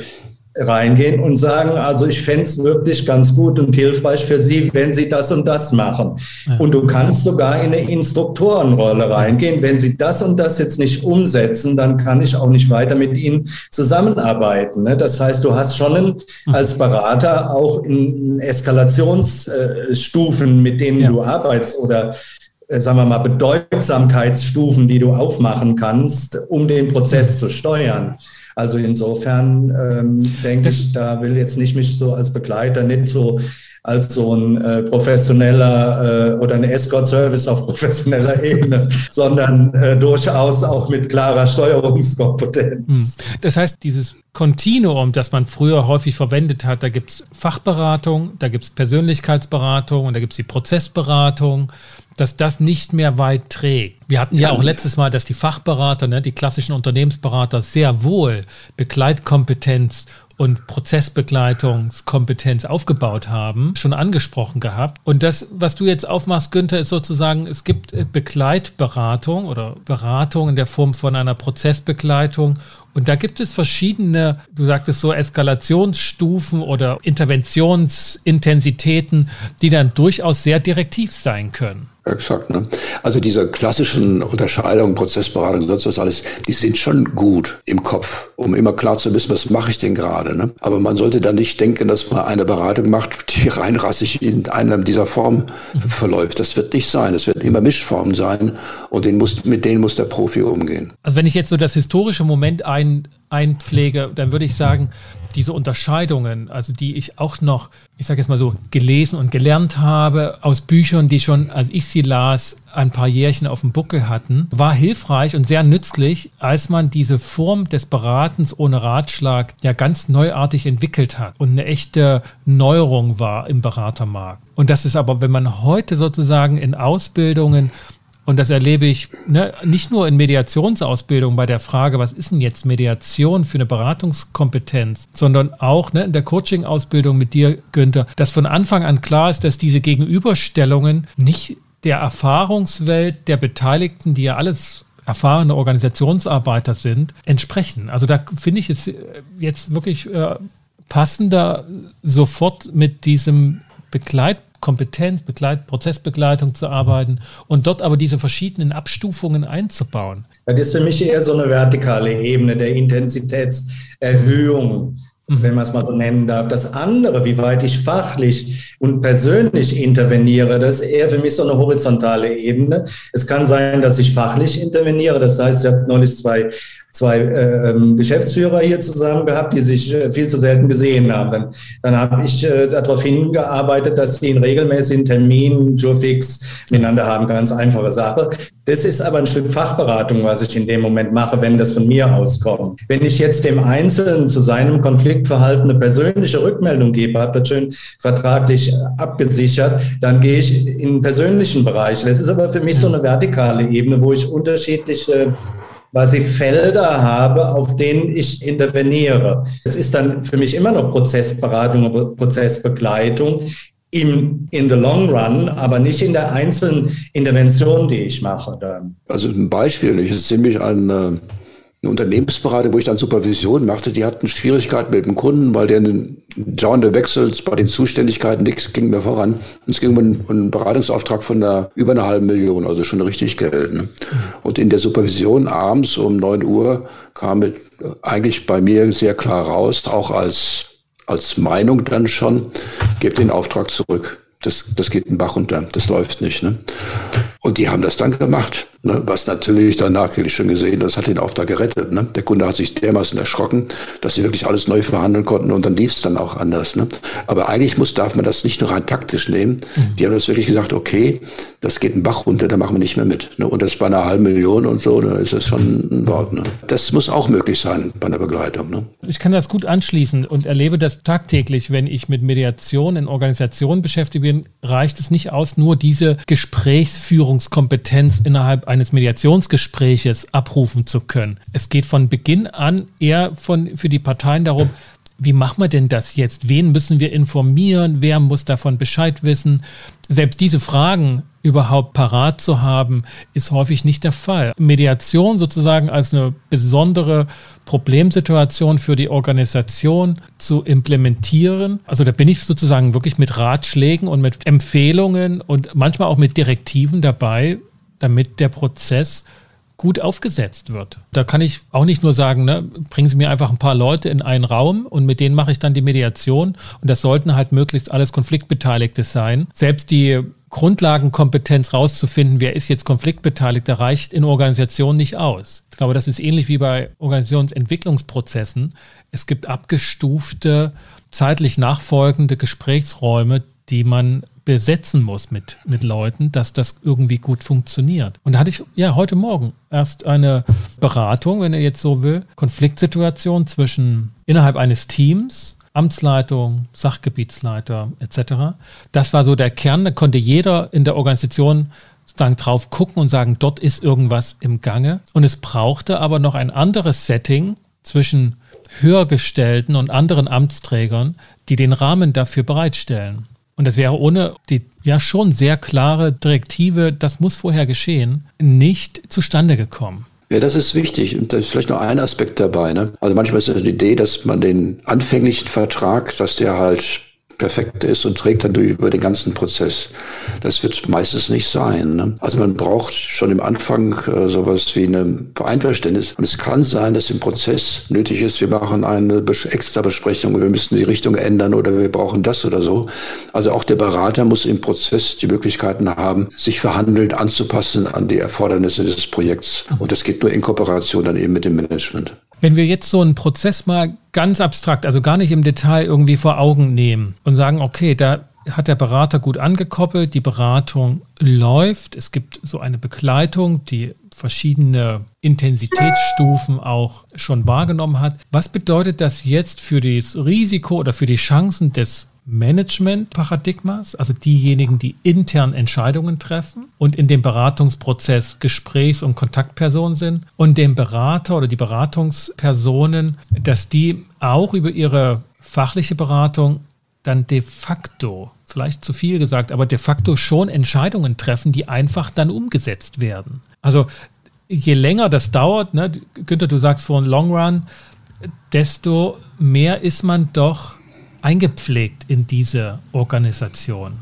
Speaker 3: reingehen und sagen, also ich fände es wirklich ganz gut und hilfreich für Sie, wenn Sie das und das machen. Ja. Und du kannst sogar in eine Instruktorenrolle reingehen. Wenn Sie das und das jetzt nicht umsetzen, dann kann ich auch nicht weiter mit Ihnen zusammenarbeiten. Ne? Das heißt, du hast schon einen, mhm. als Berater auch in Eskalationsstufen, mit denen ja. du arbeitest oder äh, sagen wir mal, Bedeutsamkeitsstufen, die du aufmachen kannst, um den Prozess zu steuern. Also insofern ähm, denke ich, da will jetzt nicht mich so als Begleiter nicht so als so ein äh, professioneller äh, oder ein Escort-Service auf professioneller Ebene, sondern äh, durchaus auch mit klarer Steuerungskompetenz. Hm.
Speaker 1: Das heißt, dieses Kontinuum, das man früher häufig verwendet hat, da gibt es Fachberatung, da gibt es Persönlichkeitsberatung und da gibt es die Prozessberatung, dass das nicht mehr weit trägt. Wir hatten ja auch letztes Mal, dass die Fachberater, ne, die klassischen Unternehmensberater sehr wohl Begleitkompetenz und Prozessbegleitungskompetenz aufgebaut haben, schon angesprochen gehabt. Und das, was du jetzt aufmachst, Günther, ist sozusagen, es gibt äh, Begleitberatung oder Beratung in der Form von einer Prozessbegleitung und da gibt es verschiedene, du sagtest so, Eskalationsstufen oder Interventionsintensitäten, die dann durchaus sehr direktiv sein können.
Speaker 2: Exakt. Ne? Also diese klassischen Unterscheidungen, Prozessberatung, sonst was alles, die sind schon gut im Kopf, um immer klar zu wissen, was mache ich denn gerade. Ne? Aber man sollte dann nicht denken, dass man eine Beratung macht, die reinrassig in einer dieser Form mhm. verläuft. Das wird nicht sein. Es werden immer Mischformen sein und den muss, mit denen muss der Profi umgehen.
Speaker 1: Also wenn ich jetzt so das historische Moment ein, einpflege, dann würde ich sagen, diese Unterscheidungen, also die ich auch noch, ich sage jetzt mal so, gelesen und gelernt habe aus Büchern, die schon, als ich sie las, ein paar Jährchen auf dem Buckel hatten, war hilfreich und sehr nützlich, als man diese Form des Beratens ohne Ratschlag ja ganz neuartig entwickelt hat und eine echte Neuerung war im Beratermarkt. Und das ist aber, wenn man heute sozusagen in Ausbildungen und das erlebe ich ne, nicht nur in Mediationsausbildung bei der Frage, was ist denn jetzt Mediation für eine Beratungskompetenz, sondern auch ne, in der Coaching-Ausbildung mit dir, Günther, dass von Anfang an klar ist, dass diese Gegenüberstellungen nicht der Erfahrungswelt der Beteiligten, die ja alles erfahrene Organisationsarbeiter sind, entsprechen. Also da finde ich es jetzt wirklich äh, passender, sofort mit diesem Begleit Kompetenz, Begleit, Prozessbegleitung zu arbeiten und dort aber diese verschiedenen Abstufungen einzubauen.
Speaker 3: Das ist für mich eher so eine vertikale Ebene der Intensitätserhöhung. Wenn man es mal so nennen darf. Das andere, wie weit ich fachlich und persönlich interveniere, das ist eher für mich so eine horizontale Ebene. Es kann sein, dass ich fachlich interveniere. Das heißt, ich habe neulich zwei zwei äh, Geschäftsführer hier zusammen gehabt, die sich äh, viel zu selten gesehen haben. Dann, dann habe ich äh, darauf hingearbeitet, dass sie einen regelmäßigen Termin, Jurfix miteinander haben. Ganz einfache Sache. Das ist aber ein Stück Fachberatung, was ich in dem Moment mache, wenn das von mir auskommt. Wenn ich jetzt dem Einzelnen zu seinem Konfliktverhalten eine persönliche Rückmeldung gebe, habe das schön vertraglich abgesichert, dann gehe ich in den persönlichen Bereich. Das ist aber für mich so eine vertikale Ebene, wo ich unterschiedliche quasi Felder habe, auf denen ich interveniere. Es ist dann für mich immer noch Prozessberatung Prozessbegleitung. Im, in the long run, aber nicht in der einzelnen Intervention, die ich mache. Dann.
Speaker 2: Also ein Beispiel, ich erzähle mich an äh, eine Unternehmensberatung, wo ich dann Supervision machte, die hatten Schwierigkeiten mit dem Kunden, weil der dauernde Wechsel bei den Zuständigkeiten, nichts ging mehr voran. Und es ging um einen, Beratungsauftrag von der, über einer halben Million, also schon richtig Geld. Ne? Und in der Supervision abends um neun Uhr kam eigentlich bei mir sehr klar raus, auch als, als Meinung dann schon, gebt den Auftrag zurück. Das, das geht ein Bach runter, das läuft nicht. Ne? Und die haben das dann gemacht. Ne, was natürlich danach hätte ich schon gesehen, das hat den Auftrag gerettet. Ne? Der Kunde hat sich dermaßen erschrocken, dass sie wirklich alles neu verhandeln konnten und dann lief es dann auch anders. Ne? Aber eigentlich muss, darf man das nicht nur rein taktisch nehmen. Mhm. Die haben das wirklich gesagt, okay, das geht ein Bach runter, da machen wir nicht mehr mit. Ne? Und das bei einer halben Million und so, da ist das schon ein Wort. Ne? Das muss auch möglich sein bei einer Begleitung. Ne?
Speaker 1: Ich kann das gut anschließen und erlebe das tagtäglich, wenn ich mit Mediation in Organisationen beschäftigt bin, reicht es nicht aus, nur diese Gesprächsführungskompetenz innerhalb eines Mediationsgespräches abrufen zu können. Es geht von Beginn an eher von, für die Parteien darum, wie machen wir denn das jetzt? Wen müssen wir informieren? Wer muss davon Bescheid wissen? Selbst diese Fragen überhaupt parat zu haben, ist häufig nicht der Fall. Mediation sozusagen als eine besondere Problemsituation für die Organisation zu implementieren. Also da bin ich sozusagen wirklich mit Ratschlägen und mit Empfehlungen und manchmal auch mit Direktiven dabei, damit der Prozess gut aufgesetzt wird. Da kann ich auch nicht nur sagen, ne, bringen Sie mir einfach ein paar Leute in einen Raum und mit denen mache ich dann die Mediation. Und das sollten halt möglichst alles Konfliktbeteiligte sein. Selbst die Grundlagenkompetenz rauszufinden, wer ist jetzt konfliktbeteiligt, da reicht in Organisationen nicht aus. Ich glaube, das ist ähnlich wie bei Organisationsentwicklungsprozessen. Es gibt abgestufte, zeitlich nachfolgende Gesprächsräume, die man besetzen muss mit, mit Leuten, dass das irgendwie gut funktioniert. Und da hatte ich ja heute Morgen erst eine Beratung, wenn er jetzt so will, Konfliktsituation zwischen innerhalb eines Teams, Amtsleitung, Sachgebietsleiter etc. Das war so der Kern, da konnte jeder in der Organisation sozusagen drauf gucken und sagen, dort ist irgendwas im Gange. Und es brauchte aber noch ein anderes Setting zwischen Höhergestellten und anderen Amtsträgern, die den Rahmen dafür bereitstellen. Und das wäre ohne die ja schon sehr klare Direktive, das muss vorher geschehen, nicht zustande gekommen.
Speaker 2: Ja, das ist wichtig. Und da ist vielleicht noch ein Aspekt dabei. Ne? Also manchmal ist es die Idee, dass man den anfänglichen Vertrag, dass der halt perfekt ist und trägt dann durch über den ganzen Prozess. Das wird meistens nicht sein. Ne? Also man braucht schon im Anfang äh, sowas wie ein Einverständnis. Und es kann sein, dass im Prozess nötig ist, wir machen eine extra Besprechung, wir müssen die Richtung ändern oder wir brauchen das oder so. Also auch der Berater muss im Prozess die Möglichkeiten haben, sich verhandelnd anzupassen an die Erfordernisse des Projekts. Und das geht nur in Kooperation dann eben mit dem Management.
Speaker 1: Wenn wir jetzt so einen Prozess mal ganz abstrakt, also gar nicht im Detail irgendwie vor Augen nehmen und sagen, okay, da hat der Berater gut angekoppelt, die Beratung läuft, es gibt so eine Begleitung, die verschiedene Intensitätsstufen auch schon wahrgenommen hat. Was bedeutet das jetzt für das Risiko oder für die Chancen des Management-Paradigmas, also diejenigen, die intern Entscheidungen treffen und in dem Beratungsprozess Gesprächs- und Kontaktpersonen sind und dem Berater oder die Beratungspersonen, dass die auch über ihre fachliche Beratung dann de facto, vielleicht zu viel gesagt, aber de facto schon Entscheidungen treffen, die einfach dann umgesetzt werden. Also je länger das dauert, ne, Günther, du sagst vor Long Run, desto mehr ist man doch eingepflegt in diese Organisation.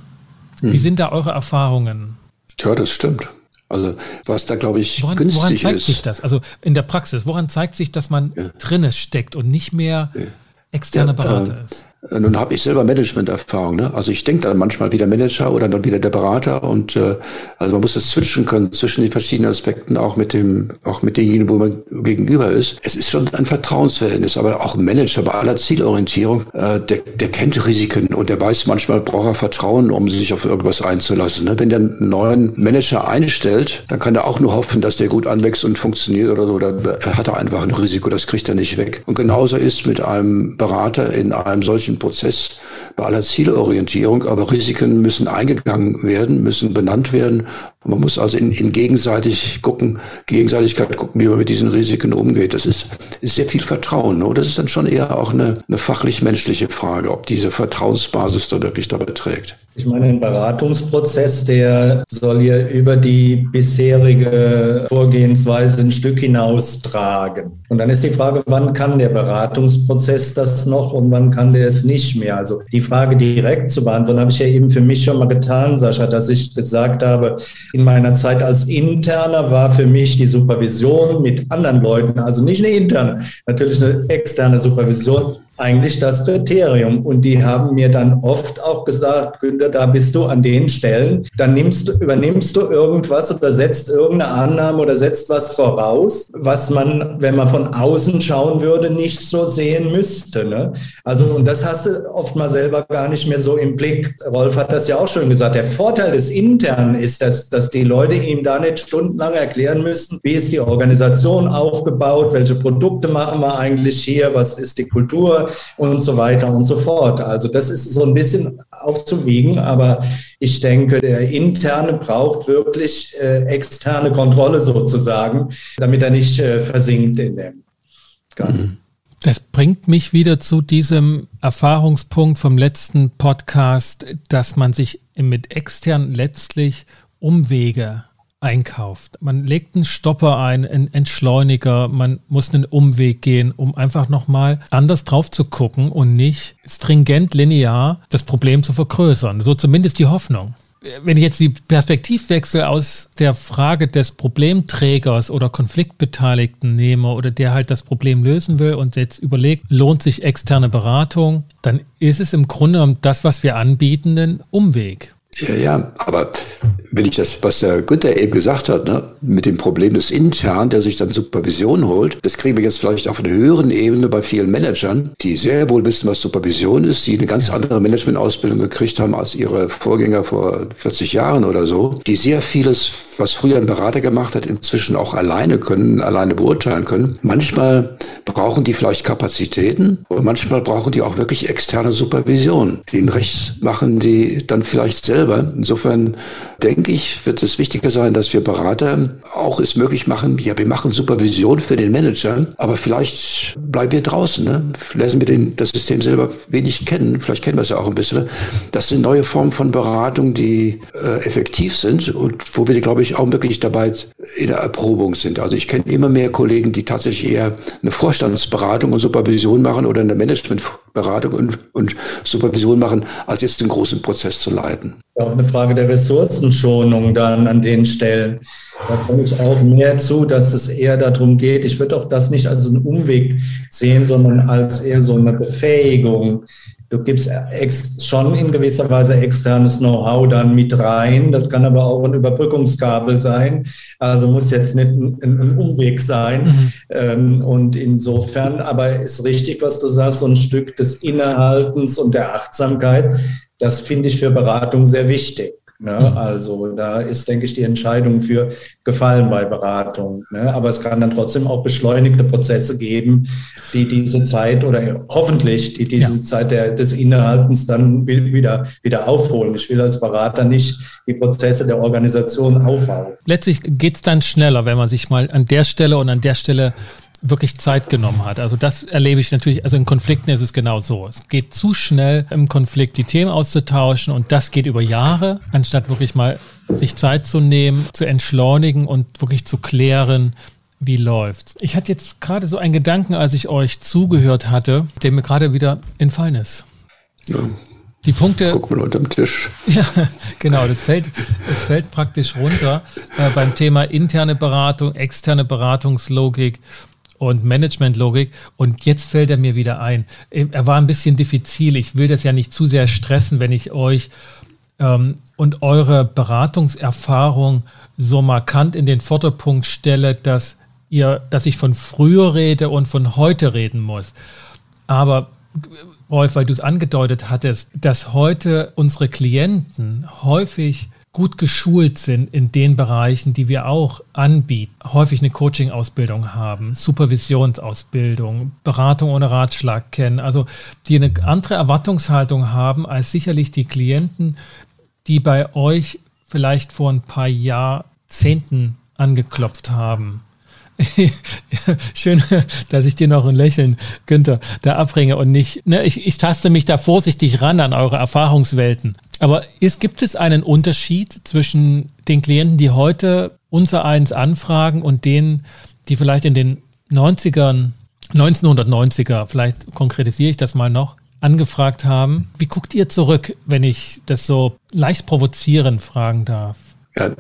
Speaker 1: Wie hm. sind da eure Erfahrungen?
Speaker 2: Tja, das stimmt. Also was da, glaube ich,
Speaker 1: woran,
Speaker 2: günstig
Speaker 1: woran zeigt
Speaker 2: ist.
Speaker 1: sich das? Also in der Praxis, woran zeigt sich, dass man ja. drinne steckt und nicht mehr externer ja, Berater äh, ist?
Speaker 2: Äh, nun habe ich selber Management-Erfahrung. Ne? Also ich denke dann manchmal wieder Manager oder dann wieder der Berater und äh, also man muss das switchen können zwischen den verschiedenen Aspekten, auch mit dem, auch mit denjenigen, wo man gegenüber ist. Es ist schon ein Vertrauensverhältnis, aber auch Manager bei aller Zielorientierung, äh, der, der kennt Risiken und der weiß manchmal braucht er Vertrauen, um sich auf irgendwas einzulassen. Ne? Wenn der einen neuen Manager einstellt, dann kann er auch nur hoffen, dass der gut anwächst und funktioniert oder so. Da hat er einfach ein Risiko, das kriegt er nicht weg. Und genauso ist mit einem Berater in einem solchen solchen Prozess bei aller Zielorientierung, aber Risiken müssen eingegangen werden, müssen benannt werden Man muss also in, in gegenseitig gucken, Gegenseitigkeit gucken, wie man mit diesen Risiken umgeht. Das ist, sehr viel Vertrauen. Ne? Das ist dann schon eher auch eine, eine fachlich-menschliche Frage, ob diese Vertrauensbasis da wirklich dabei trägt.
Speaker 3: Ich meine, ein Beratungsprozess, der soll ja über die bisherige Vorgehensweise ein Stück hinaus tragen. Und dann ist die Frage, wann kann der Beratungsprozess das noch und wann kann der es nicht mehr? Also die Frage direkt zu beantworten, habe ich ja eben für mich schon mal getan, Sascha, dass ich gesagt habe, in meiner Zeit als Interner war für mich die Supervision mit anderen Leuten, also nicht eine interne, natürlich eine externe Supervision, eigentlich das Kriterium. Und die haben mir dann oft auch gesagt, Günther, da bist du an den Stellen, dann nimmst du, übernimmst du irgendwas oder setzt irgendeine Annahme oder setzt was voraus, was man, wenn man von außen schauen würde, nicht so sehen müsste. Ne? Also, und das hast du oft mal selber gar nicht mehr so im Blick. Rolf hat das ja auch schon gesagt. Der Vorteil des Internen ist, dass, dass die Leute ihm da nicht stundenlang erklären müssen, wie ist die Organisation aufgebaut, welche Produkte machen wir eigentlich hier, was ist die Kultur, und so weiter und so fort. Also das ist so ein bisschen aufzuwiegen, aber ich denke, der interne braucht wirklich äh, externe Kontrolle sozusagen, damit er nicht äh, versinkt in dem Ganzen. Mhm.
Speaker 1: Das bringt mich wieder zu diesem Erfahrungspunkt vom letzten Podcast, dass man sich mit extern letztlich Umwege einkauft. Man legt einen Stopper ein, einen Entschleuniger, man muss einen Umweg gehen, um einfach nochmal anders drauf zu gucken und nicht stringent linear das Problem zu vergrößern. So zumindest die Hoffnung. Wenn ich jetzt die Perspektivwechsel aus der Frage des Problemträgers oder Konfliktbeteiligten nehme oder der halt das Problem lösen will und jetzt überlegt, lohnt sich externe Beratung, dann ist es im Grunde genommen das, was wir anbieten, ein Umweg.
Speaker 2: Ja, ja, aber wenn ich das, was der Günther eben gesagt hat, ne, mit dem Problem des Intern, der sich dann Supervision holt, das kriegen wir jetzt vielleicht auf einer höheren Ebene bei vielen Managern, die sehr wohl wissen, was Supervision ist, die eine ganz andere Managementausbildung gekriegt haben als ihre Vorgänger vor 40 Jahren oder so, die sehr vieles, was früher ein Berater gemacht hat, inzwischen auch alleine können, alleine beurteilen können. Manchmal brauchen die vielleicht Kapazitäten und manchmal brauchen die auch wirklich externe Supervision. Den Recht machen die dann vielleicht selber. Insofern denke ich, wird es wichtiger sein, dass wir Berater auch es möglich machen, ja, wir machen Supervision für den Manager, aber vielleicht bleiben wir draußen, ne? Lassen wir den, das System selber wenig kennen, vielleicht kennen wir es ja auch ein bisschen. Das sind neue Formen von Beratung, die äh, effektiv sind und wo wir, glaube ich, auch wirklich dabei in der Erprobung sind. Also ich kenne immer mehr Kollegen, die tatsächlich eher eine Vorstandsberatung und Supervision machen oder eine Managementberatung und, und Supervision machen, als jetzt den großen Prozess zu leiten.
Speaker 3: Auch eine Frage der Ressourcenschonung dann an den Stellen. Da komme ich auch mehr zu, dass es eher darum geht, ich würde auch das nicht als einen Umweg sehen, sondern als eher so eine Befähigung. Du gibst schon in gewisser Weise externes Know-how dann mit rein. Das kann aber auch ein Überbrückungskabel sein. Also muss jetzt nicht ein, ein Umweg sein. Mhm. Ähm, und insofern, aber ist richtig, was du sagst, so ein Stück des Innehaltens und der Achtsamkeit. Das finde ich für Beratung sehr wichtig. Ne? Also da ist, denke ich, die Entscheidung für Gefallen bei Beratung. Ne? Aber es kann dann trotzdem auch beschleunigte Prozesse geben, die diese Zeit oder hoffentlich die diese ja. Zeit der, des Innehaltens dann wieder, wieder aufholen. Ich will als Berater nicht die Prozesse der Organisation aufbauen.
Speaker 1: Letztlich geht es dann schneller, wenn man sich mal an der Stelle und an der Stelle wirklich Zeit genommen hat. Also das erlebe ich natürlich, also in Konflikten ist es genau so. Es geht zu schnell im Konflikt die Themen auszutauschen und das geht über Jahre, anstatt wirklich mal sich Zeit zu nehmen, zu entschleunigen und wirklich zu klären, wie läuft's. Ich hatte jetzt gerade so einen Gedanken, als ich euch zugehört hatte, der mir gerade wieder entfallen ist. Ja. Die Punkte.
Speaker 2: Guck mal unterm Tisch.
Speaker 1: Ja, genau. Das fällt, das fällt praktisch runter äh, beim Thema interne Beratung, externe Beratungslogik und Managementlogik. Und jetzt fällt er mir wieder ein. Er war ein bisschen diffizil. Ich will das ja nicht zu sehr stressen, wenn ich euch ähm, und eure Beratungserfahrung so markant in den Vorderpunkt stelle, dass ihr, dass ich von früher rede und von heute reden muss. Aber Rolf, weil du es angedeutet hattest, dass heute unsere Klienten häufig gut geschult sind in den Bereichen, die wir auch anbieten, häufig eine Coaching-Ausbildung haben, Supervisionsausbildung, Beratung ohne Ratschlag kennen, also die eine andere Erwartungshaltung haben als sicherlich die Klienten, die bei euch vielleicht vor ein paar Jahrzehnten angeklopft haben. Schön, dass ich dir noch ein Lächeln, Günther, da abbringe und nicht, ne, ich, ich taste mich da vorsichtig ran an eure Erfahrungswelten. Aber ist, gibt es einen Unterschied zwischen den Klienten, die heute unser eins anfragen und denen, die vielleicht in den 90ern, 1990er, vielleicht konkretisiere ich das mal noch, angefragt haben? Wie guckt ihr zurück, wenn ich das so leicht provozierend fragen darf?
Speaker 2: Ja,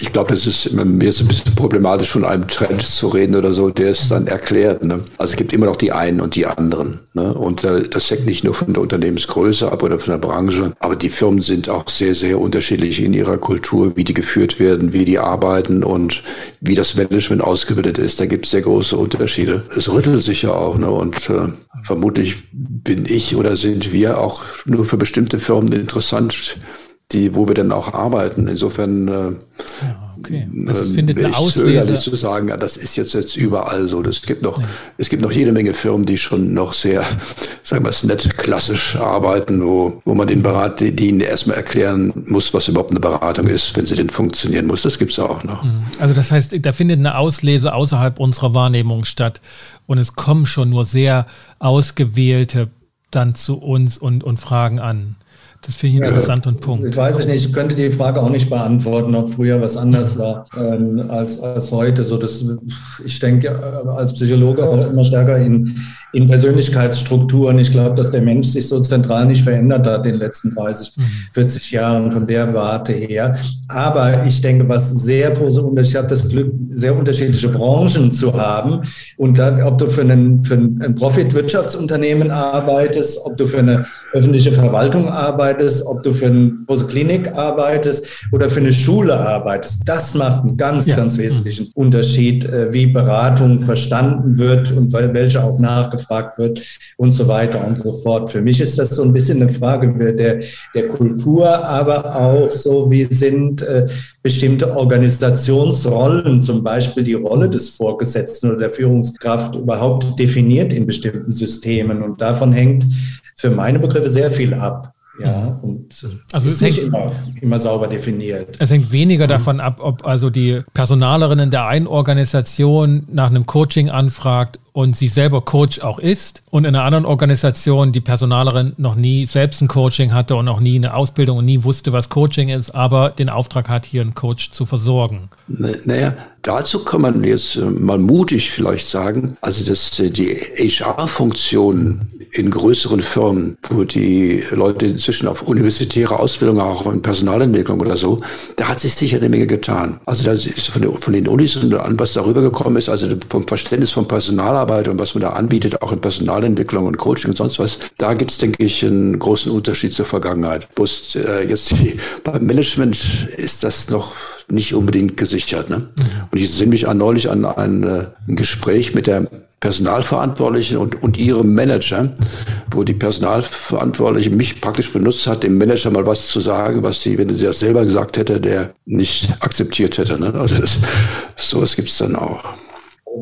Speaker 2: ich glaube, das ist mir ist ein bisschen problematisch, von einem Trend zu reden oder so, der es dann erklärt. Ne? Also es gibt immer noch die einen und die anderen. Ne? Und äh, das hängt nicht nur von der Unternehmensgröße ab oder von der Branche, aber die Firmen sind auch sehr, sehr unterschiedlich in ihrer Kultur, wie die geführt werden, wie die arbeiten und wie das Management ausgebildet ist. Da gibt es sehr große Unterschiede. Es rüttelt sich ja auch. Ne? Und äh, vermutlich bin ich oder sind wir auch nur für bestimmte Firmen interessant die, wo wir dann auch arbeiten. Insofern äh,
Speaker 1: ja, okay. also es findet eine Auslese.
Speaker 2: zu sagen, ja, das ist jetzt jetzt überall so. Es gibt noch, ja. es gibt noch jede Menge Firmen, die schon noch sehr, sagen wir es nett, klassisch arbeiten, wo, wo man den Berat, die, die ihnen erstmal erklären muss, was überhaupt eine Beratung ist, wenn sie denn funktionieren muss. Das gibt's auch noch. Mhm.
Speaker 1: Also das heißt, da findet eine Auslese außerhalb unserer Wahrnehmung statt und es kommen schon nur sehr ausgewählte dann zu uns und, und fragen an. Das finde ich interessant ja, und Punkt.
Speaker 3: Ich weiß nicht, ich könnte die Frage auch nicht beantworten, ob früher was anders war ähm, als, als heute. So, das, ich denke äh, als Psychologe auch immer stärker in, in Persönlichkeitsstrukturen. Ich glaube, dass der Mensch sich so zentral nicht verändert hat in den letzten 30, 40 mhm. Jahren von der Warte her. Aber ich denke, was sehr große Unterschiede, ich habe das Glück, sehr unterschiedliche Branchen zu haben. Und da, ob du für, einen, für ein Profit-Wirtschaftsunternehmen arbeitest, ob du für eine öffentliche Verwaltung arbeitest, arbeitest, ob du für eine große Klinik arbeitest oder für eine Schule arbeitest. Das macht einen ganz, ja. ganz wesentlichen Unterschied, äh, wie Beratung verstanden wird und welche auch nachgefragt wird und so weiter und so fort. Für mich ist das so ein bisschen eine Frage der, der Kultur, aber auch so, wie sind äh, bestimmte Organisationsrollen, zum Beispiel die Rolle des Vorgesetzten oder der Führungskraft überhaupt definiert in bestimmten Systemen. Und davon hängt für meine Begriffe sehr viel ab. Ja, und äh, also ist nicht immer, immer sauber definiert.
Speaker 1: Es hängt weniger mhm. davon ab, ob also die Personalerin in der einen Organisation nach einem Coaching anfragt und sie selber Coach auch ist und in einer anderen Organisation die Personalerin noch nie selbst ein Coaching hatte und noch nie eine Ausbildung und nie wusste, was Coaching ist, aber den Auftrag hat, hier einen Coach zu versorgen.
Speaker 2: Naja, dazu kann man jetzt äh, mal mutig vielleicht sagen, also dass äh, die HR-Funktion in größeren Firmen, wo die Leute inzwischen auf universitäre Ausbildung, auch in Personalentwicklung oder so, da hat sich sicher eine Menge getan. Also da ist von, den, Unis und an, was darüber gekommen ist, also vom Verständnis von Personalarbeit und was man da anbietet, auch in Personalentwicklung und Coaching und sonst was, da gibt es, denke ich, einen großen Unterschied zur Vergangenheit. Bloß äh, jetzt die, beim Management ist das noch nicht unbedingt gesichert. Ne? Mhm. Und ich sehe mich an, neulich an ein, äh, ein Gespräch mit der Personalverantwortlichen und, und ihrem Manager, wo die Personalverantwortliche mich praktisch benutzt hat, dem Manager mal was zu sagen, was sie, wenn sie das selber gesagt hätte, der nicht akzeptiert hätte. Ne? Also das, sowas gibt es dann auch.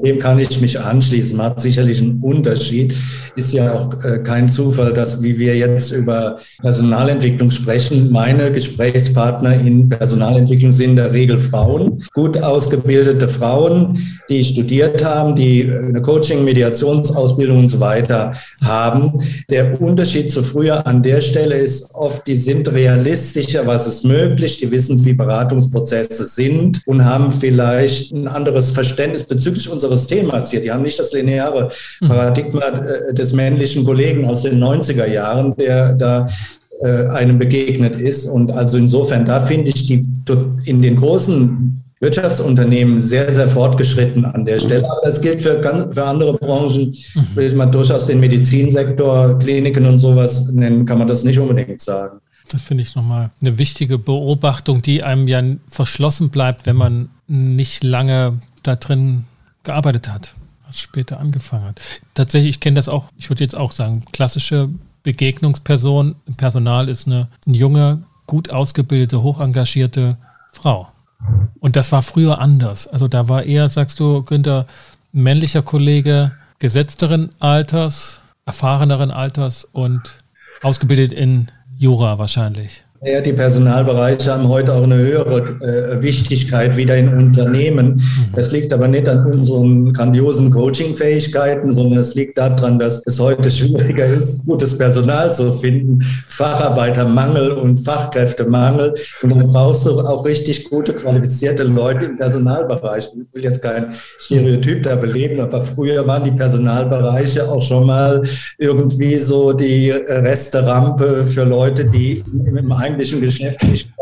Speaker 3: Dem kann ich mich anschließen. Macht sicherlich einen Unterschied. Ist ja auch äh, kein Zufall, dass, wie wir jetzt über Personalentwicklung sprechen, meine Gesprächspartner in Personalentwicklung sind in der Regel Frauen, gut ausgebildete Frauen, die studiert haben, die eine Coaching, Mediationsausbildung und so weiter haben. Der Unterschied zu früher an der Stelle ist oft, die sind realistischer, was ist möglich, die wissen, wie Beratungsprozesse sind und haben vielleicht ein anderes Verständnis bezüglich unseres Themas hier. Die haben nicht das lineare mhm. Paradigma äh, des männlichen Kollegen aus den 90er Jahren, der da äh, einem begegnet ist. Und also insofern, da finde ich die in den großen Wirtschaftsunternehmen sehr, sehr fortgeschritten an der Stelle. Aber das gilt für, ganz, für andere Branchen, mhm. will man durchaus den Medizinsektor, Kliniken und sowas nennen, kann man das nicht unbedingt sagen.
Speaker 1: Das finde ich nochmal eine wichtige Beobachtung, die einem ja verschlossen bleibt, wenn man nicht lange da drin gearbeitet hat, was später angefangen hat. Tatsächlich, ich kenne das auch, ich würde jetzt auch sagen, klassische Begegnungsperson im Personal ist eine, eine junge, gut ausgebildete, hochengagierte Frau. Und das war früher anders. Also da war eher, sagst du, Günther, männlicher Kollege, gesetzteren Alters, erfahreneren Alters und ausgebildet in Jura wahrscheinlich.
Speaker 3: Ja, die Personalbereiche haben heute auch eine höhere äh, Wichtigkeit wieder in Unternehmen. Das liegt aber nicht an unseren grandiosen Coaching-Fähigkeiten, sondern es liegt daran, dass es heute schwieriger ist, gutes Personal zu finden, Facharbeitermangel und Fachkräftemangel. Und dann brauchst du auch richtig gute, qualifizierte Leute im Personalbereich. Ich will jetzt kein Stereotyp da beleben, aber früher waren die Personalbereiche auch schon mal irgendwie so die Resterampe für Leute, die im eigentlichen Geschäft nicht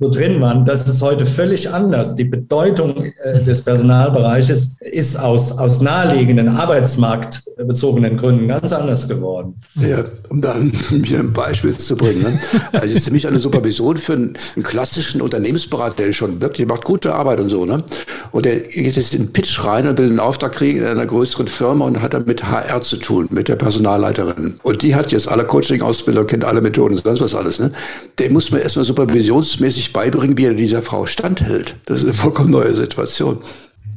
Speaker 3: so drin waren. Das ist heute völlig anders. Die Bedeutung äh, des Personalbereiches ist aus, aus naheliegenden arbeitsmarktbezogenen Gründen ganz anders geworden.
Speaker 2: Ja, um da mir ein Beispiel zu bringen. Ne? Also ist für mich eine Supervision für einen, einen, klassischen Unternehmensberater, der schon wirklich macht gute Arbeit und so. Ne? Und der geht jetzt in den Pitch rein und will einen Auftrag kriegen in einer größeren Firma und hat dann mit HR zu tun, mit der Personalleiterin. Und die hat jetzt alle Coaching-Ausbildung, kennt alle Methoden und sonst was alles. Ne? Der muss mir erstmal supervisionsmäßig beibringen, wie er dieser Frau standhält. Das ist eine vollkommen neue Situation.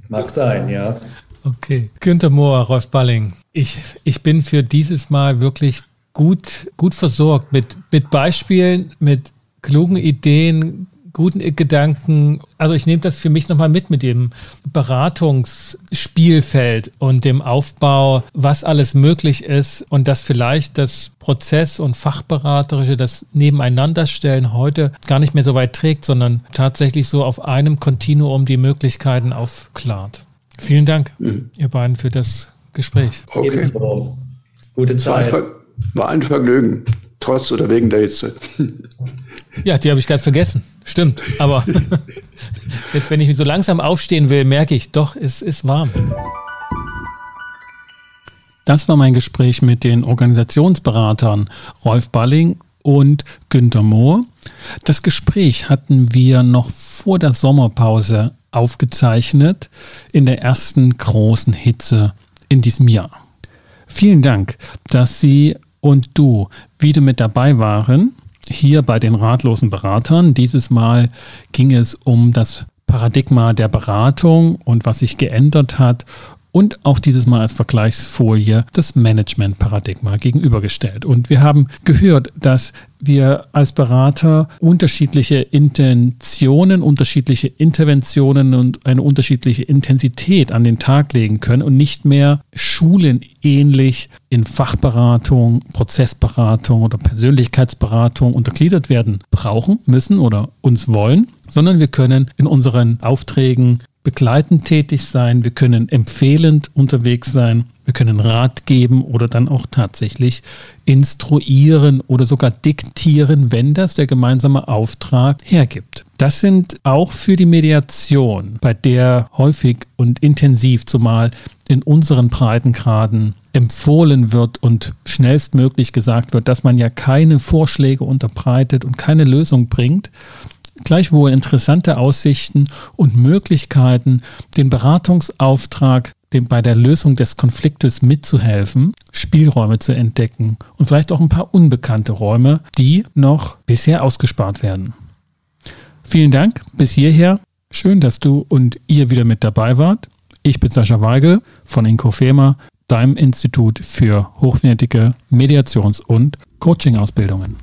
Speaker 3: Mag sein, ja.
Speaker 1: Okay. Günter Mohr, Rolf Balling. Ich, ich bin für dieses Mal wirklich gut, gut versorgt mit, mit Beispielen, mit klugen Ideen, guten Gedanken. Also ich nehme das für mich nochmal mit mit dem Beratungsspielfeld und dem Aufbau, was alles möglich ist und dass vielleicht das Prozess- und Fachberaterische, das Nebeneinanderstellen heute gar nicht mehr so weit trägt, sondern tatsächlich so auf einem Kontinuum die Möglichkeiten aufklart. Vielen Dank, mhm. ihr beiden, für das Gespräch.
Speaker 2: Okay. Gute Zeit. War ein, war ein Vergnügen, trotz oder wegen der Hitze.
Speaker 1: Ja, die habe ich gerade vergessen. Stimmt. Aber jetzt, wenn ich so langsam aufstehen will, merke ich, doch, es ist warm. Das war mein Gespräch mit den Organisationsberatern Rolf Balling und Günter Mohr. Das Gespräch hatten wir noch vor der Sommerpause aufgezeichnet in der ersten großen Hitze in diesem Jahr. Vielen Dank, dass Sie und du wieder mit dabei waren hier bei den ratlosen Beratern. Dieses Mal ging es um das Paradigma der Beratung und was sich geändert hat und auch dieses Mal als Vergleichsfolie das Management-Paradigma gegenübergestellt. Und wir haben gehört, dass wir als Berater unterschiedliche Intentionen, unterschiedliche Interventionen und eine unterschiedliche Intensität an den Tag legen können und nicht mehr schulenähnlich in Fachberatung, Prozessberatung oder Persönlichkeitsberatung untergliedert werden brauchen, müssen oder uns wollen, sondern wir können in unseren Aufträgen begleitend tätig sein, wir können empfehlend unterwegs sein, wir können Rat geben oder dann auch tatsächlich instruieren oder sogar diktieren, wenn das der gemeinsame Auftrag hergibt. Das sind auch für die Mediation, bei der häufig und intensiv, zumal in unseren Breitengraden empfohlen wird und schnellstmöglich gesagt wird, dass man ja keine Vorschläge unterbreitet und keine Lösung bringt, gleichwohl interessante Aussichten und Möglichkeiten, den Beratungsauftrag dem bei der Lösung des Konfliktes mitzuhelfen, Spielräume zu entdecken und vielleicht auch ein paar unbekannte Räume, die noch bisher ausgespart werden. Vielen Dank bis hierher. Schön, dass du und ihr wieder mit dabei wart. Ich bin Sascha Weigel von Inkofema, deinem Institut für hochwertige Mediations- und Coaching-Ausbildungen.